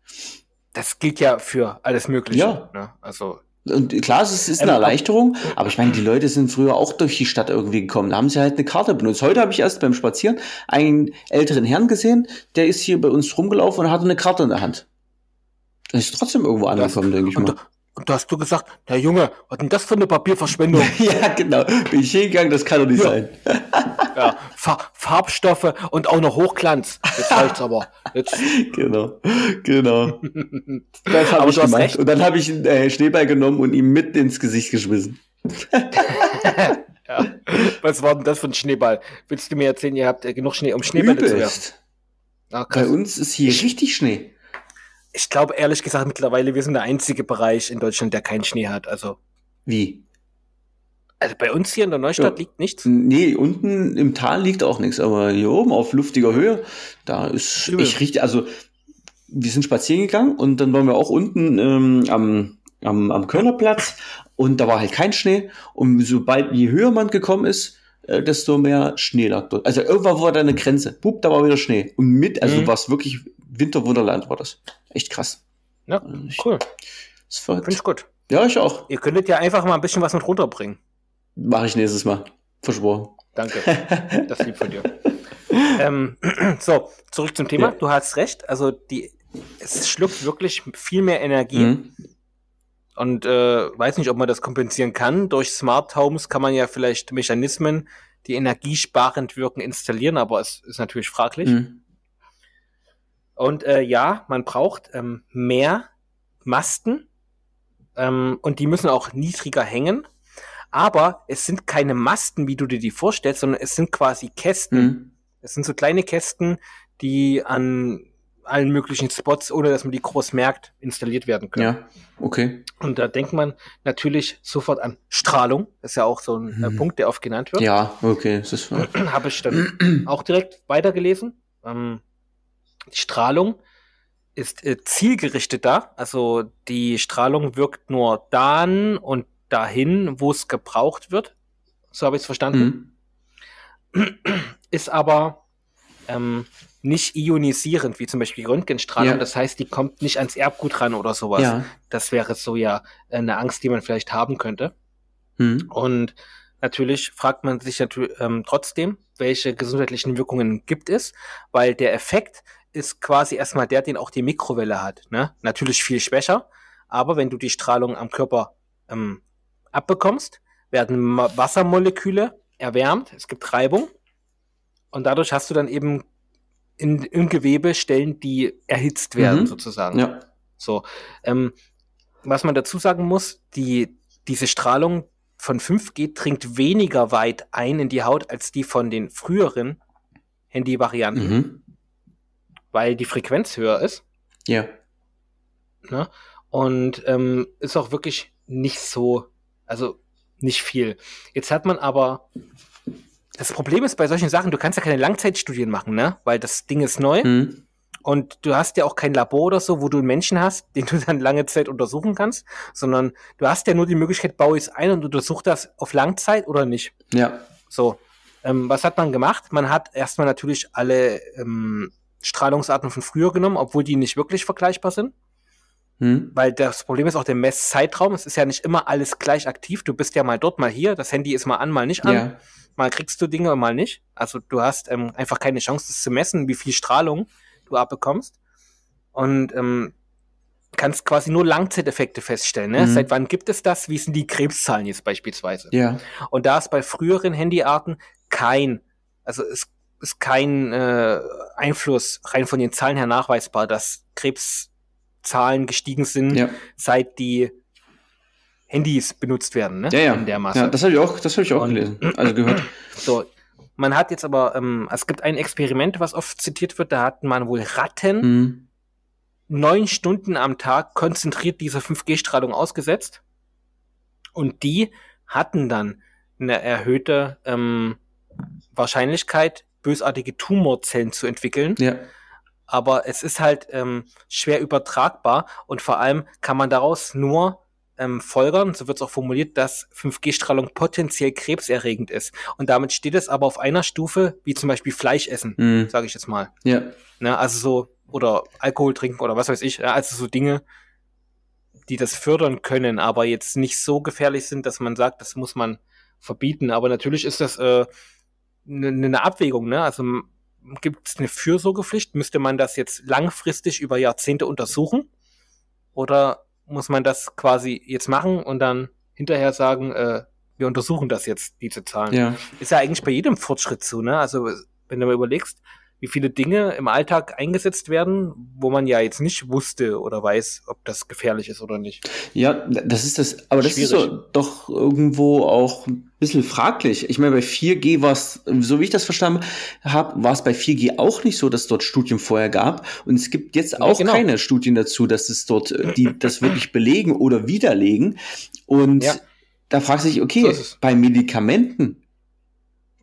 Das gilt ja für alles Mögliche. Ja. Ne? Also Und klar, es ist eine Ähm, Erleichterung, aber ich meine, die Leute sind früher auch durch die Stadt irgendwie gekommen. Da haben sie halt eine Karte benutzt. Heute habe ich erst beim Spazieren einen älteren Herrn gesehen, der ist hier bei uns rumgelaufen und hatte eine Karte in der Hand. Er ist trotzdem irgendwo angekommen, denke ich und, mal. da- und da hast du gesagt, der Junge, was denn das für eine Papierverschwendung? Ja, genau. Bin ich hingegangen, das kann doch nicht Ja. sein. ja, Fa Farbstoffe und auch noch Hochglanz. Jetzt reicht's aber. Jetzt. Genau, genau. Das habe ich gemacht. recht. Und dann habe ich einen äh, Schneeball genommen und ihm mitten ins Gesicht geschmissen. Ja. Was war denn das für ein Schneeball? Willst du mir erzählen, ihr habt äh, genug Schnee, um Schneebälle zu werfen? Ah, Bei uns ist hier richtig Schnee. Ich glaube ehrlich gesagt mittlerweile, wir sind der einzige Bereich in Deutschland, der keinen Schnee hat. Also, Wie? Also bei uns hier in der Neustadt Ja. liegt nichts. Nee, unten im Tal liegt auch nichts, aber hier oben auf luftiger Höhe, da ist Übel. ich richtig, also wir sind spazieren gegangen und dann waren wir auch unten ähm, am, am, am Kölner Platz und da war halt kein Schnee und sobald, je höher man gekommen ist, äh, desto mehr Schnee lag dort. Also irgendwann war da eine Grenze. Bub, da war wieder Schnee. Und mit, also Mhm. war es wirklich Winterwunderland war das. Echt krass. Ja, Also ich, cool. ist Finde ich gut. Ja, ich auch. Ihr könntet ja einfach mal ein bisschen was mit runterbringen. Mache ich nächstes Mal. Versprochen. Danke. Das lieb von dir. ähm, so, zurück zum Thema. Ja. Du hast recht. Also die, es schluckt wirklich viel mehr Energie. Mhm. Und äh, weiß nicht, ob man das kompensieren kann. Durch Smart Homes kann man ja vielleicht Mechanismen, die energiesparend wirken, installieren, aber es ist natürlich fraglich. Mhm. Und äh, ja, man braucht ähm, mehr Masten, ähm, und die müssen auch niedriger hängen. Aber es sind keine Masten, wie du dir die vorstellst, sondern es sind quasi Kästen. Mhm. Es sind so kleine Kästen, die an allen möglichen Spots, ohne dass man die groß merkt, installiert werden können. Ja, okay. Und da denkt man natürlich sofort an Strahlung. Das ist ja auch so ein Mhm. Punkt, der oft genannt wird. Ja, okay. Das ist, Habe ich dann auch direkt weitergelesen. Ähm, die Strahlung ist äh, zielgerichteter. Also die Strahlung wirkt nur dann und dahin, wo es gebraucht wird. So habe ich es verstanden. mhm. Ist aber ähm, nicht ionisierend, wie zum Beispiel Röntgenstrahlung. Ja. Das heißt, die kommt nicht ans Erbgut ran oder sowas. Ja. Das wäre so ja eine Angst, die man vielleicht haben könnte. Mhm. Und natürlich fragt man sich natürlich ähm, trotzdem, welche gesundheitlichen Wirkungen gibt es, weil der Effekt ist quasi erstmal der, den auch die Mikrowelle hat. Ne? Natürlich viel schwächer, aber wenn du die Strahlung am Körper ähm, abbekommst, werden Wassermoleküle erwärmt, es gibt Reibung und dadurch hast du dann eben in, im Gewebe Stellen, die erhitzt werden Mhm. sozusagen. Ja. So, ähm, was man dazu sagen muss, die, diese Strahlung von 5G dringt weniger weit ein in die Haut als die von den früheren Handy-Varianten, Mhm. weil die Frequenz höher ist. Ja. Ne? Und ähm, ist auch wirklich nicht so, also nicht viel. Jetzt hat man aber, das Problem ist bei solchen Sachen, du kannst ja keine Langzeitstudien machen, ne? Weil das Ding ist neu. Mhm. Und du hast ja auch kein Labor oder so, wo du einen Menschen hast, den du dann lange Zeit untersuchen kannst, sondern du hast ja nur die Möglichkeit, baue es ein und untersuch das auf Langzeit oder nicht. Ja. So, ähm, was hat man gemacht? Man hat erstmal natürlich alle ähm, Strahlungsarten von früher genommen, obwohl die nicht wirklich vergleichbar sind, Mhm. weil das Problem ist auch der Messzeitraum. Es ist ja nicht immer alles gleich aktiv. Du bist ja mal dort, mal hier. Das Handy ist mal an, mal nicht an. Ja. Mal kriegst du Dinge, mal nicht. Also du hast ähm, einfach keine Chance, das zu messen, wie viel Strahlung du abbekommst. Und ähm, kannst quasi nur Langzeiteffekte feststellen. Ne? Mhm. Seit wann gibt es das? Wie sind die Krebszahlen jetzt beispielsweise? Ja. Und da ist bei früheren Handyarten kein, also es ist kein äh, Einfluss rein von den Zahlen her nachweisbar, dass Krebszahlen gestiegen sind, Ja. seit die Handys benutzt werden, ne? Ja, ja. In der Masse. ja das habe ich auch, das habe ich auch Und- gelesen. Also gehört. So, man hat jetzt aber, ähm, es gibt ein Experiment, was oft zitiert wird, da hat man wohl Ratten Mhm. neun Stunden am Tag konzentriert dieser 5G-Strahlung ausgesetzt. Und die hatten dann eine erhöhte ähm, Wahrscheinlichkeit, bösartige Tumorzellen zu entwickeln. Ja. Aber es ist halt ähm, schwer übertragbar und vor allem kann man daraus nur ähm, folgern, so wird es auch formuliert, dass 5G-Strahlung potenziell krebserregend ist. Und damit steht es aber auf einer Stufe, wie zum Beispiel Fleisch essen, Mhm. sage ich jetzt mal. Ja. Ne, also so, oder Alkohol trinken oder was weiß ich, ja, also so Dinge, die das fördern können, aber jetzt nicht so gefährlich sind, dass man sagt, das muss man verbieten. Aber natürlich ist das äh, eine ne Abwägung, ne? Also gibt es eine Fürsorgepflicht? Müsste man das jetzt langfristig über Jahrzehnte untersuchen? Oder muss man das quasi jetzt machen und dann hinterher sagen, äh, wir untersuchen das jetzt, diese Zahlen? Ja. Ist ja eigentlich bei jedem Fortschritt so, ne? Also, wenn du mal überlegst, wie viele Dinge im Alltag eingesetzt werden, wo man ja jetzt nicht wusste oder weiß, ob das gefährlich ist oder nicht. Ja, das ist das, aber das ist Schwierig. so doch irgendwo auch ein bisschen fraglich. Ich meine, bei 4G war es, so wie ich das verstanden habe, war es bei 4G auch nicht so, dass es dort Studien vorher gab. Und es gibt jetzt auch genau. keine Studien dazu, dass es dort, äh, die das wirklich belegen oder widerlegen. Und Ja. da fragst du dich, So okay, ist es. bei Medikamenten,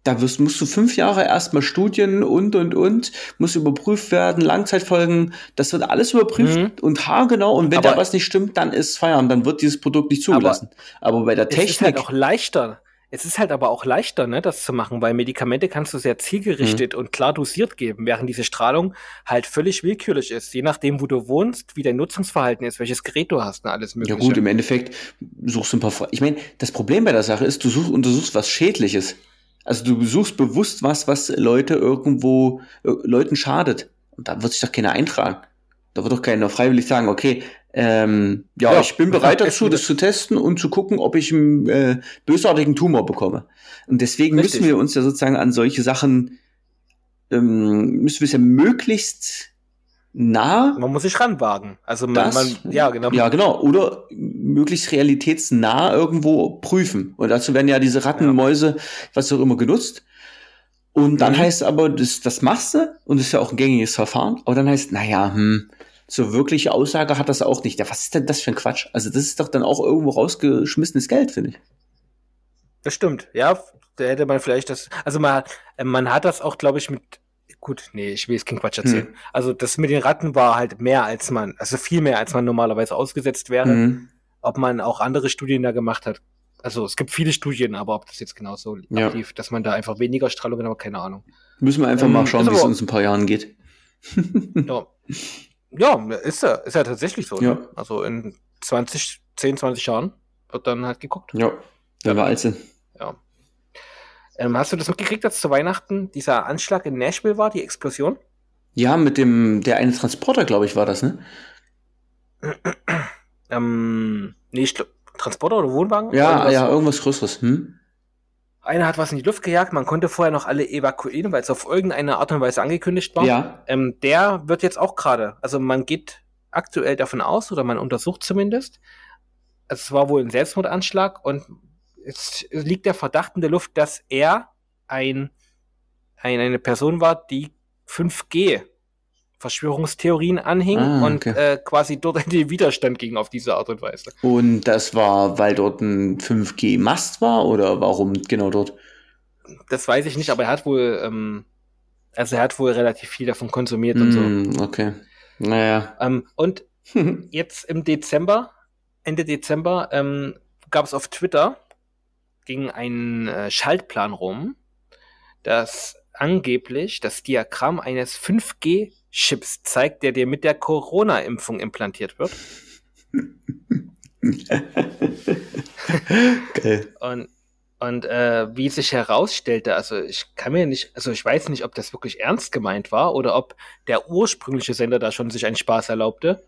da wirst, musst du fünf Jahre erstmal Studien und, und, und, muss überprüft werden, Langzeitfolgen, das wird alles überprüft Mhm. und haargenau. Und wenn Aber- da was nicht stimmt, dann ist Feierabend, dann wird dieses Produkt nicht zugelassen. Aber, bei der Es ist Technik, halt auch leichter. Es ist halt aber auch leichter, ne, das zu machen, weil Medikamente kannst du sehr Mhm. zielgerichtet und klar dosiert geben, während diese Strahlung halt völlig willkürlich ist, je nachdem, wo du wohnst, wie dein Nutzungsverhalten ist, welches Gerät du hast, ne, alles ja mögliche. gut, im Endeffekt suchst du ein paar, Fra- ich meine, das Problem bei der Sache ist, du suchst, untersuchst was Schädliches. Also du suchst bewusst was, was Leute irgendwo, äh, Leuten schadet. Und da wird sich doch keiner eintragen. Da wird doch keiner freiwillig sagen, okay, ähm, ja, Ja. ich bin bereit dazu, das zu testen und zu gucken, ob ich einen äh, bösartigen Tumor bekomme. Und deswegen Richtig. müssen wir uns ja sozusagen an solche Sachen, ähm, müssen wir es ja möglichst nah. Man muss sich ranwagen. Also man, Das- man ja genau. Ja, genau. Oder möglichst realitätsnah irgendwo prüfen. Und dazu werden ja diese Ratten, Ja. Mäuse, was auch immer genutzt. Und dann Mhm. heißt aber, das, das machst du und das ist ja auch ein gängiges Verfahren. Aber dann heißt, naja, hm, so wirkliche Aussage hat das auch nicht. Ja, was ist denn das für ein Quatsch? Also das ist doch dann auch irgendwo rausgeschmissenes Geld, finde ich. Das stimmt. Ja, da hätte man vielleicht das. Also man, man hat das auch, glaube ich, mit. Gut, nee, ich will jetzt keinen Quatsch erzählen. Hm. Also das mit den Ratten war halt mehr als man, also viel mehr als man normalerweise ausgesetzt wäre. Mhm. Ob man auch andere Studien da gemacht hat. Also es gibt viele Studien, aber ob das jetzt genauso Ja. ablief, dass man da einfach weniger Strahlung hat, aber keine Ahnung. Müssen wir einfach Ähm, mal schauen, ist wie es uns in ein paar Jahren geht. Ja, ja ist ja, ist ja tatsächlich so. Ja. Ne? Also in 20, 10, 20 Jahren wird dann halt geguckt. Ja, wenn wir alt sind. Ja. Ähm, hast du das mitgekriegt, dass zu Weihnachten dieser Anschlag in Nashville war, die Explosion? Ja, mit dem, der eine Transporter, glaube ich, war das, ne? Ähm, nee, ich glaub, Transporter oder Wohnwagen? Ja, Irgendwas. ja, irgendwas Größeres. Hm? Einer hat was in die Luft gejagt, man konnte vorher noch alle evakuieren, weil es auf irgendeine Art und Weise angekündigt war. Ja. Ähm, der wird jetzt auch gerade, also man geht aktuell davon aus, oder man untersucht zumindest, also es war wohl ein Selbstmordanschlag und es liegt der Verdacht in der Luft, dass er ein, ein eine Person war, die 5G Verschwörungstheorien anhing Ah, und okay. äh, quasi dort in den Widerstand ging auf diese Art und Weise. Und das war, weil dort ein 5G-Mast war oder warum genau dort? Das weiß ich nicht, aber er hat wohl, ähm, also er hat wohl relativ viel davon konsumiert und so. Hm, okay. Naja. Ähm, und jetzt im Dezember, Ende Dezember, ähm, gab es auf Twitter, ging ein äh, Schaltplan rum, dass angeblich das Diagramm eines 5G-Chips zeigt, der dir mit der Corona-Impfung implantiert wird. Geil. Und, und äh, wie sich herausstellte, also ich kann mir nicht, also ich weiß nicht, ob das wirklich ernst gemeint war oder ob der ursprüngliche Sender da schon sich einen Spaß erlaubte.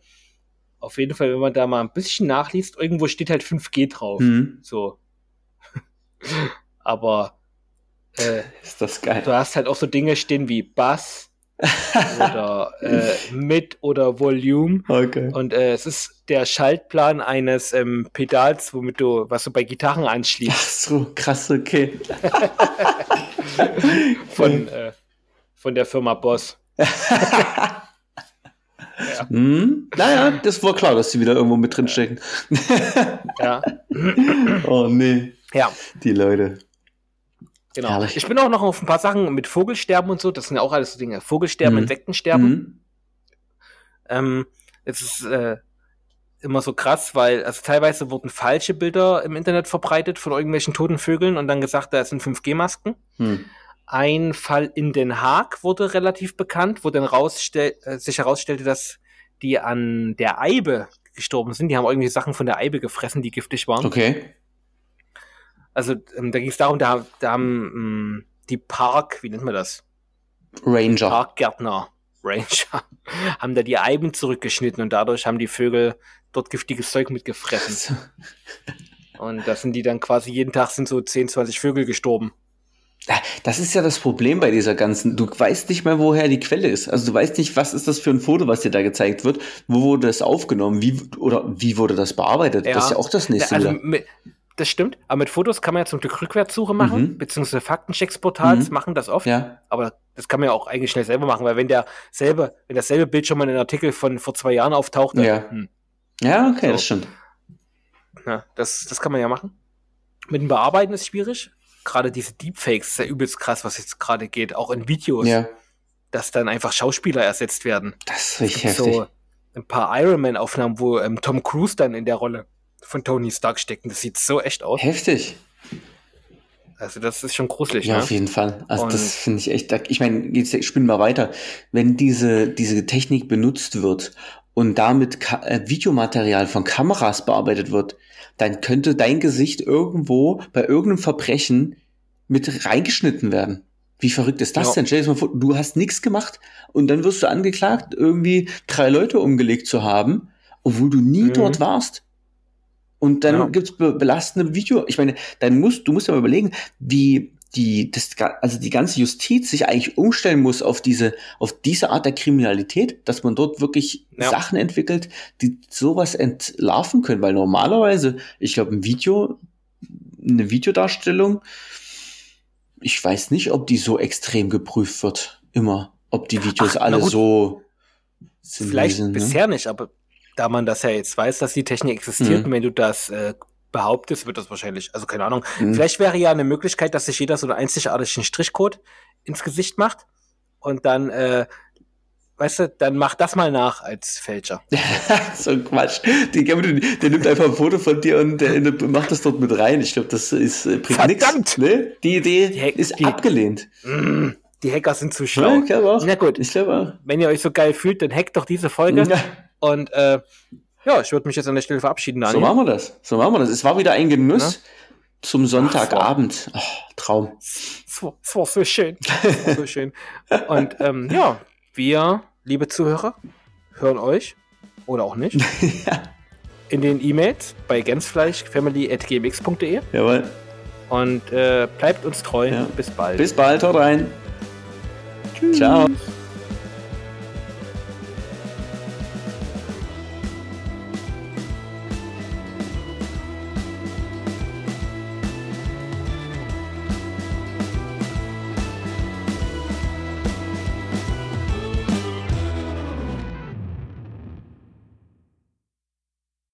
Auf jeden Fall, wenn man da mal ein bisschen nachliest, irgendwo steht halt 5G drauf. Hm, So. Aber äh, ist das geil. du hast halt auch so Dinge stehen wie Bass oder äh, Mid oder Volume. Okay. Und äh, es ist der Schaltplan eines ähm, Pedals, womit du, was du bei Gitarren anschließt. Ach so, krass, okay. von, äh, von der Firma Boss. Hm? Naja, das war klar, dass die wieder irgendwo mit drin stecken. Ja, oh nee, ja die Leute. genau. Herrlich. Ich bin auch noch auf ein paar Sachen mit Vogelsterben und so. Das sind ja auch alles so Dinge. Vogelsterben, Mhm. Insektensterben. Hm? Ähm, es ist äh, immer so krass, weil also teilweise wurden falsche Bilder im Internet verbreitet von irgendwelchen toten Vögeln und dann gesagt, da sind 5G-Masken. Hm. Ein Fall in Den Haag wurde relativ bekannt, wo dann äh, sich herausstellte, dass die an der Eibe gestorben sind. Die haben irgendwie Sachen von der Eibe gefressen, die giftig waren. Okay. Also ähm, da ging es darum, da, da haben ähm, die Park, wie nennt man das? Ranger. Parkgärtner, Ranger, haben da die Eiben zurückgeschnitten und dadurch haben die Vögel dort giftiges Zeug mitgefressen. Und da sind die dann quasi jeden Tag sind so 10, 20 Vögel gestorben. Das ist ja das Problem bei dieser ganzen. Du weißt nicht mehr, woher die Quelle ist. Also du weißt nicht, was ist das für ein Foto, was dir da gezeigt wird. Wo wurde das aufgenommen? Wie oder wie wurde das bearbeitet? Ja. Das ist ja auch das nächste. also mit, das stimmt, aber mit Fotos kann man ja zum Glück Rückwärtssuche machen, Mhm. beziehungsweise Faktenchecksportals Mhm. machen das oft. Ja. Aber das kann man ja auch eigentlich schnell selber machen, weil wenn der selbe, wenn dasselbe Bild schon mal in einem Artikel von vor zwei Jahren auftaucht, dann, Ja. hm, Ja, okay, So. das stimmt. Ja, das, das kann man ja machen. Mit dem Bearbeiten ist schwierig. Gerade diese Deepfakes ist ja übelst krass, was jetzt gerade geht, auch in Videos, Ja, dass dann einfach Schauspieler ersetzt werden. das ist richtig heftig. so ein paar Iron Man-Aufnahmen, wo ähm, Tom Cruise dann in der Rolle von Tony Stark steckt. Und das sieht so echt aus. Heftig. Also das ist schon gruselig, Ja, ne? auf jeden Fall. Also Und- das finde ich echt. Ich meine, jetzt ich spielen mal weiter. Wenn diese diese Technik benutzt wird und damit Ka äh, Videomaterial von Kameras bearbeitet wird, dann könnte dein Gesicht irgendwo bei irgendeinem Verbrechen mit reingeschnitten werden. Wie verrückt ist das Ja. denn? Stell dir mal vor, du hast nichts gemacht und dann wirst du angeklagt, irgendwie drei Leute umgelegt zu haben, obwohl du nie Mhm. dort warst. Und dann Ja. gibt's be belastende Video. Ich meine, dann musst, du musst ja mal überlegen, wie, die, das, also die ganze Justiz sich eigentlich umstellen muss auf diese, auf diese Art der Kriminalität, dass man dort wirklich ja. Sachen entwickelt, die sowas entlarven können, weil normalerweise, ich glaube, ein Video, eine Videodarstellung, ich weiß nicht, ob die so extrem geprüft wird, immer, ob die Videos Ach, alle so sind. Vielleicht sind, ne? bisher nicht, aber da man das ja jetzt weiß, dass die Technik existiert, mhm. und wenn du das äh, behauptest, wird das wahrscheinlich, also keine Ahnung. Mhm. Vielleicht wäre ja eine Möglichkeit, dass sich jeder so einen einzigartigen Strichcode ins Gesicht macht und dann, äh, weißt du, dann mach das mal nach als Fälscher. so ein Quatsch. Die, der, nimmt einfach ein Foto von dir und der macht das dort mit rein. Ich glaube, das ist, äh, bringt nichts. Ne? Die Idee die ist die, abgelehnt. Mm, die Hacker sind zu schlau. Ja, ich glaube auch. Na gut. Ich glaube auch. Wenn ihr euch so geil fühlt, dann hackt doch diese Folge. Ja. Und äh, ja, ich würde mich jetzt an der Stelle verabschieden, Daniel. So machen wir das. So machen wir das. Es war wieder ein Genuss ja? zum Sonntagabend. Ach, oh, Traum. Es war, es war, so schön. Es war so schön. Und ähm, ja, wir, liebe Zuhörer, hören euch oder auch nicht. ja. In den E-Mails bei gänsfleischfamily.gmx.de. Jawohl. Und äh, bleibt uns treu. Ja. Bis bald. Bis bald, haut rein. Ciao.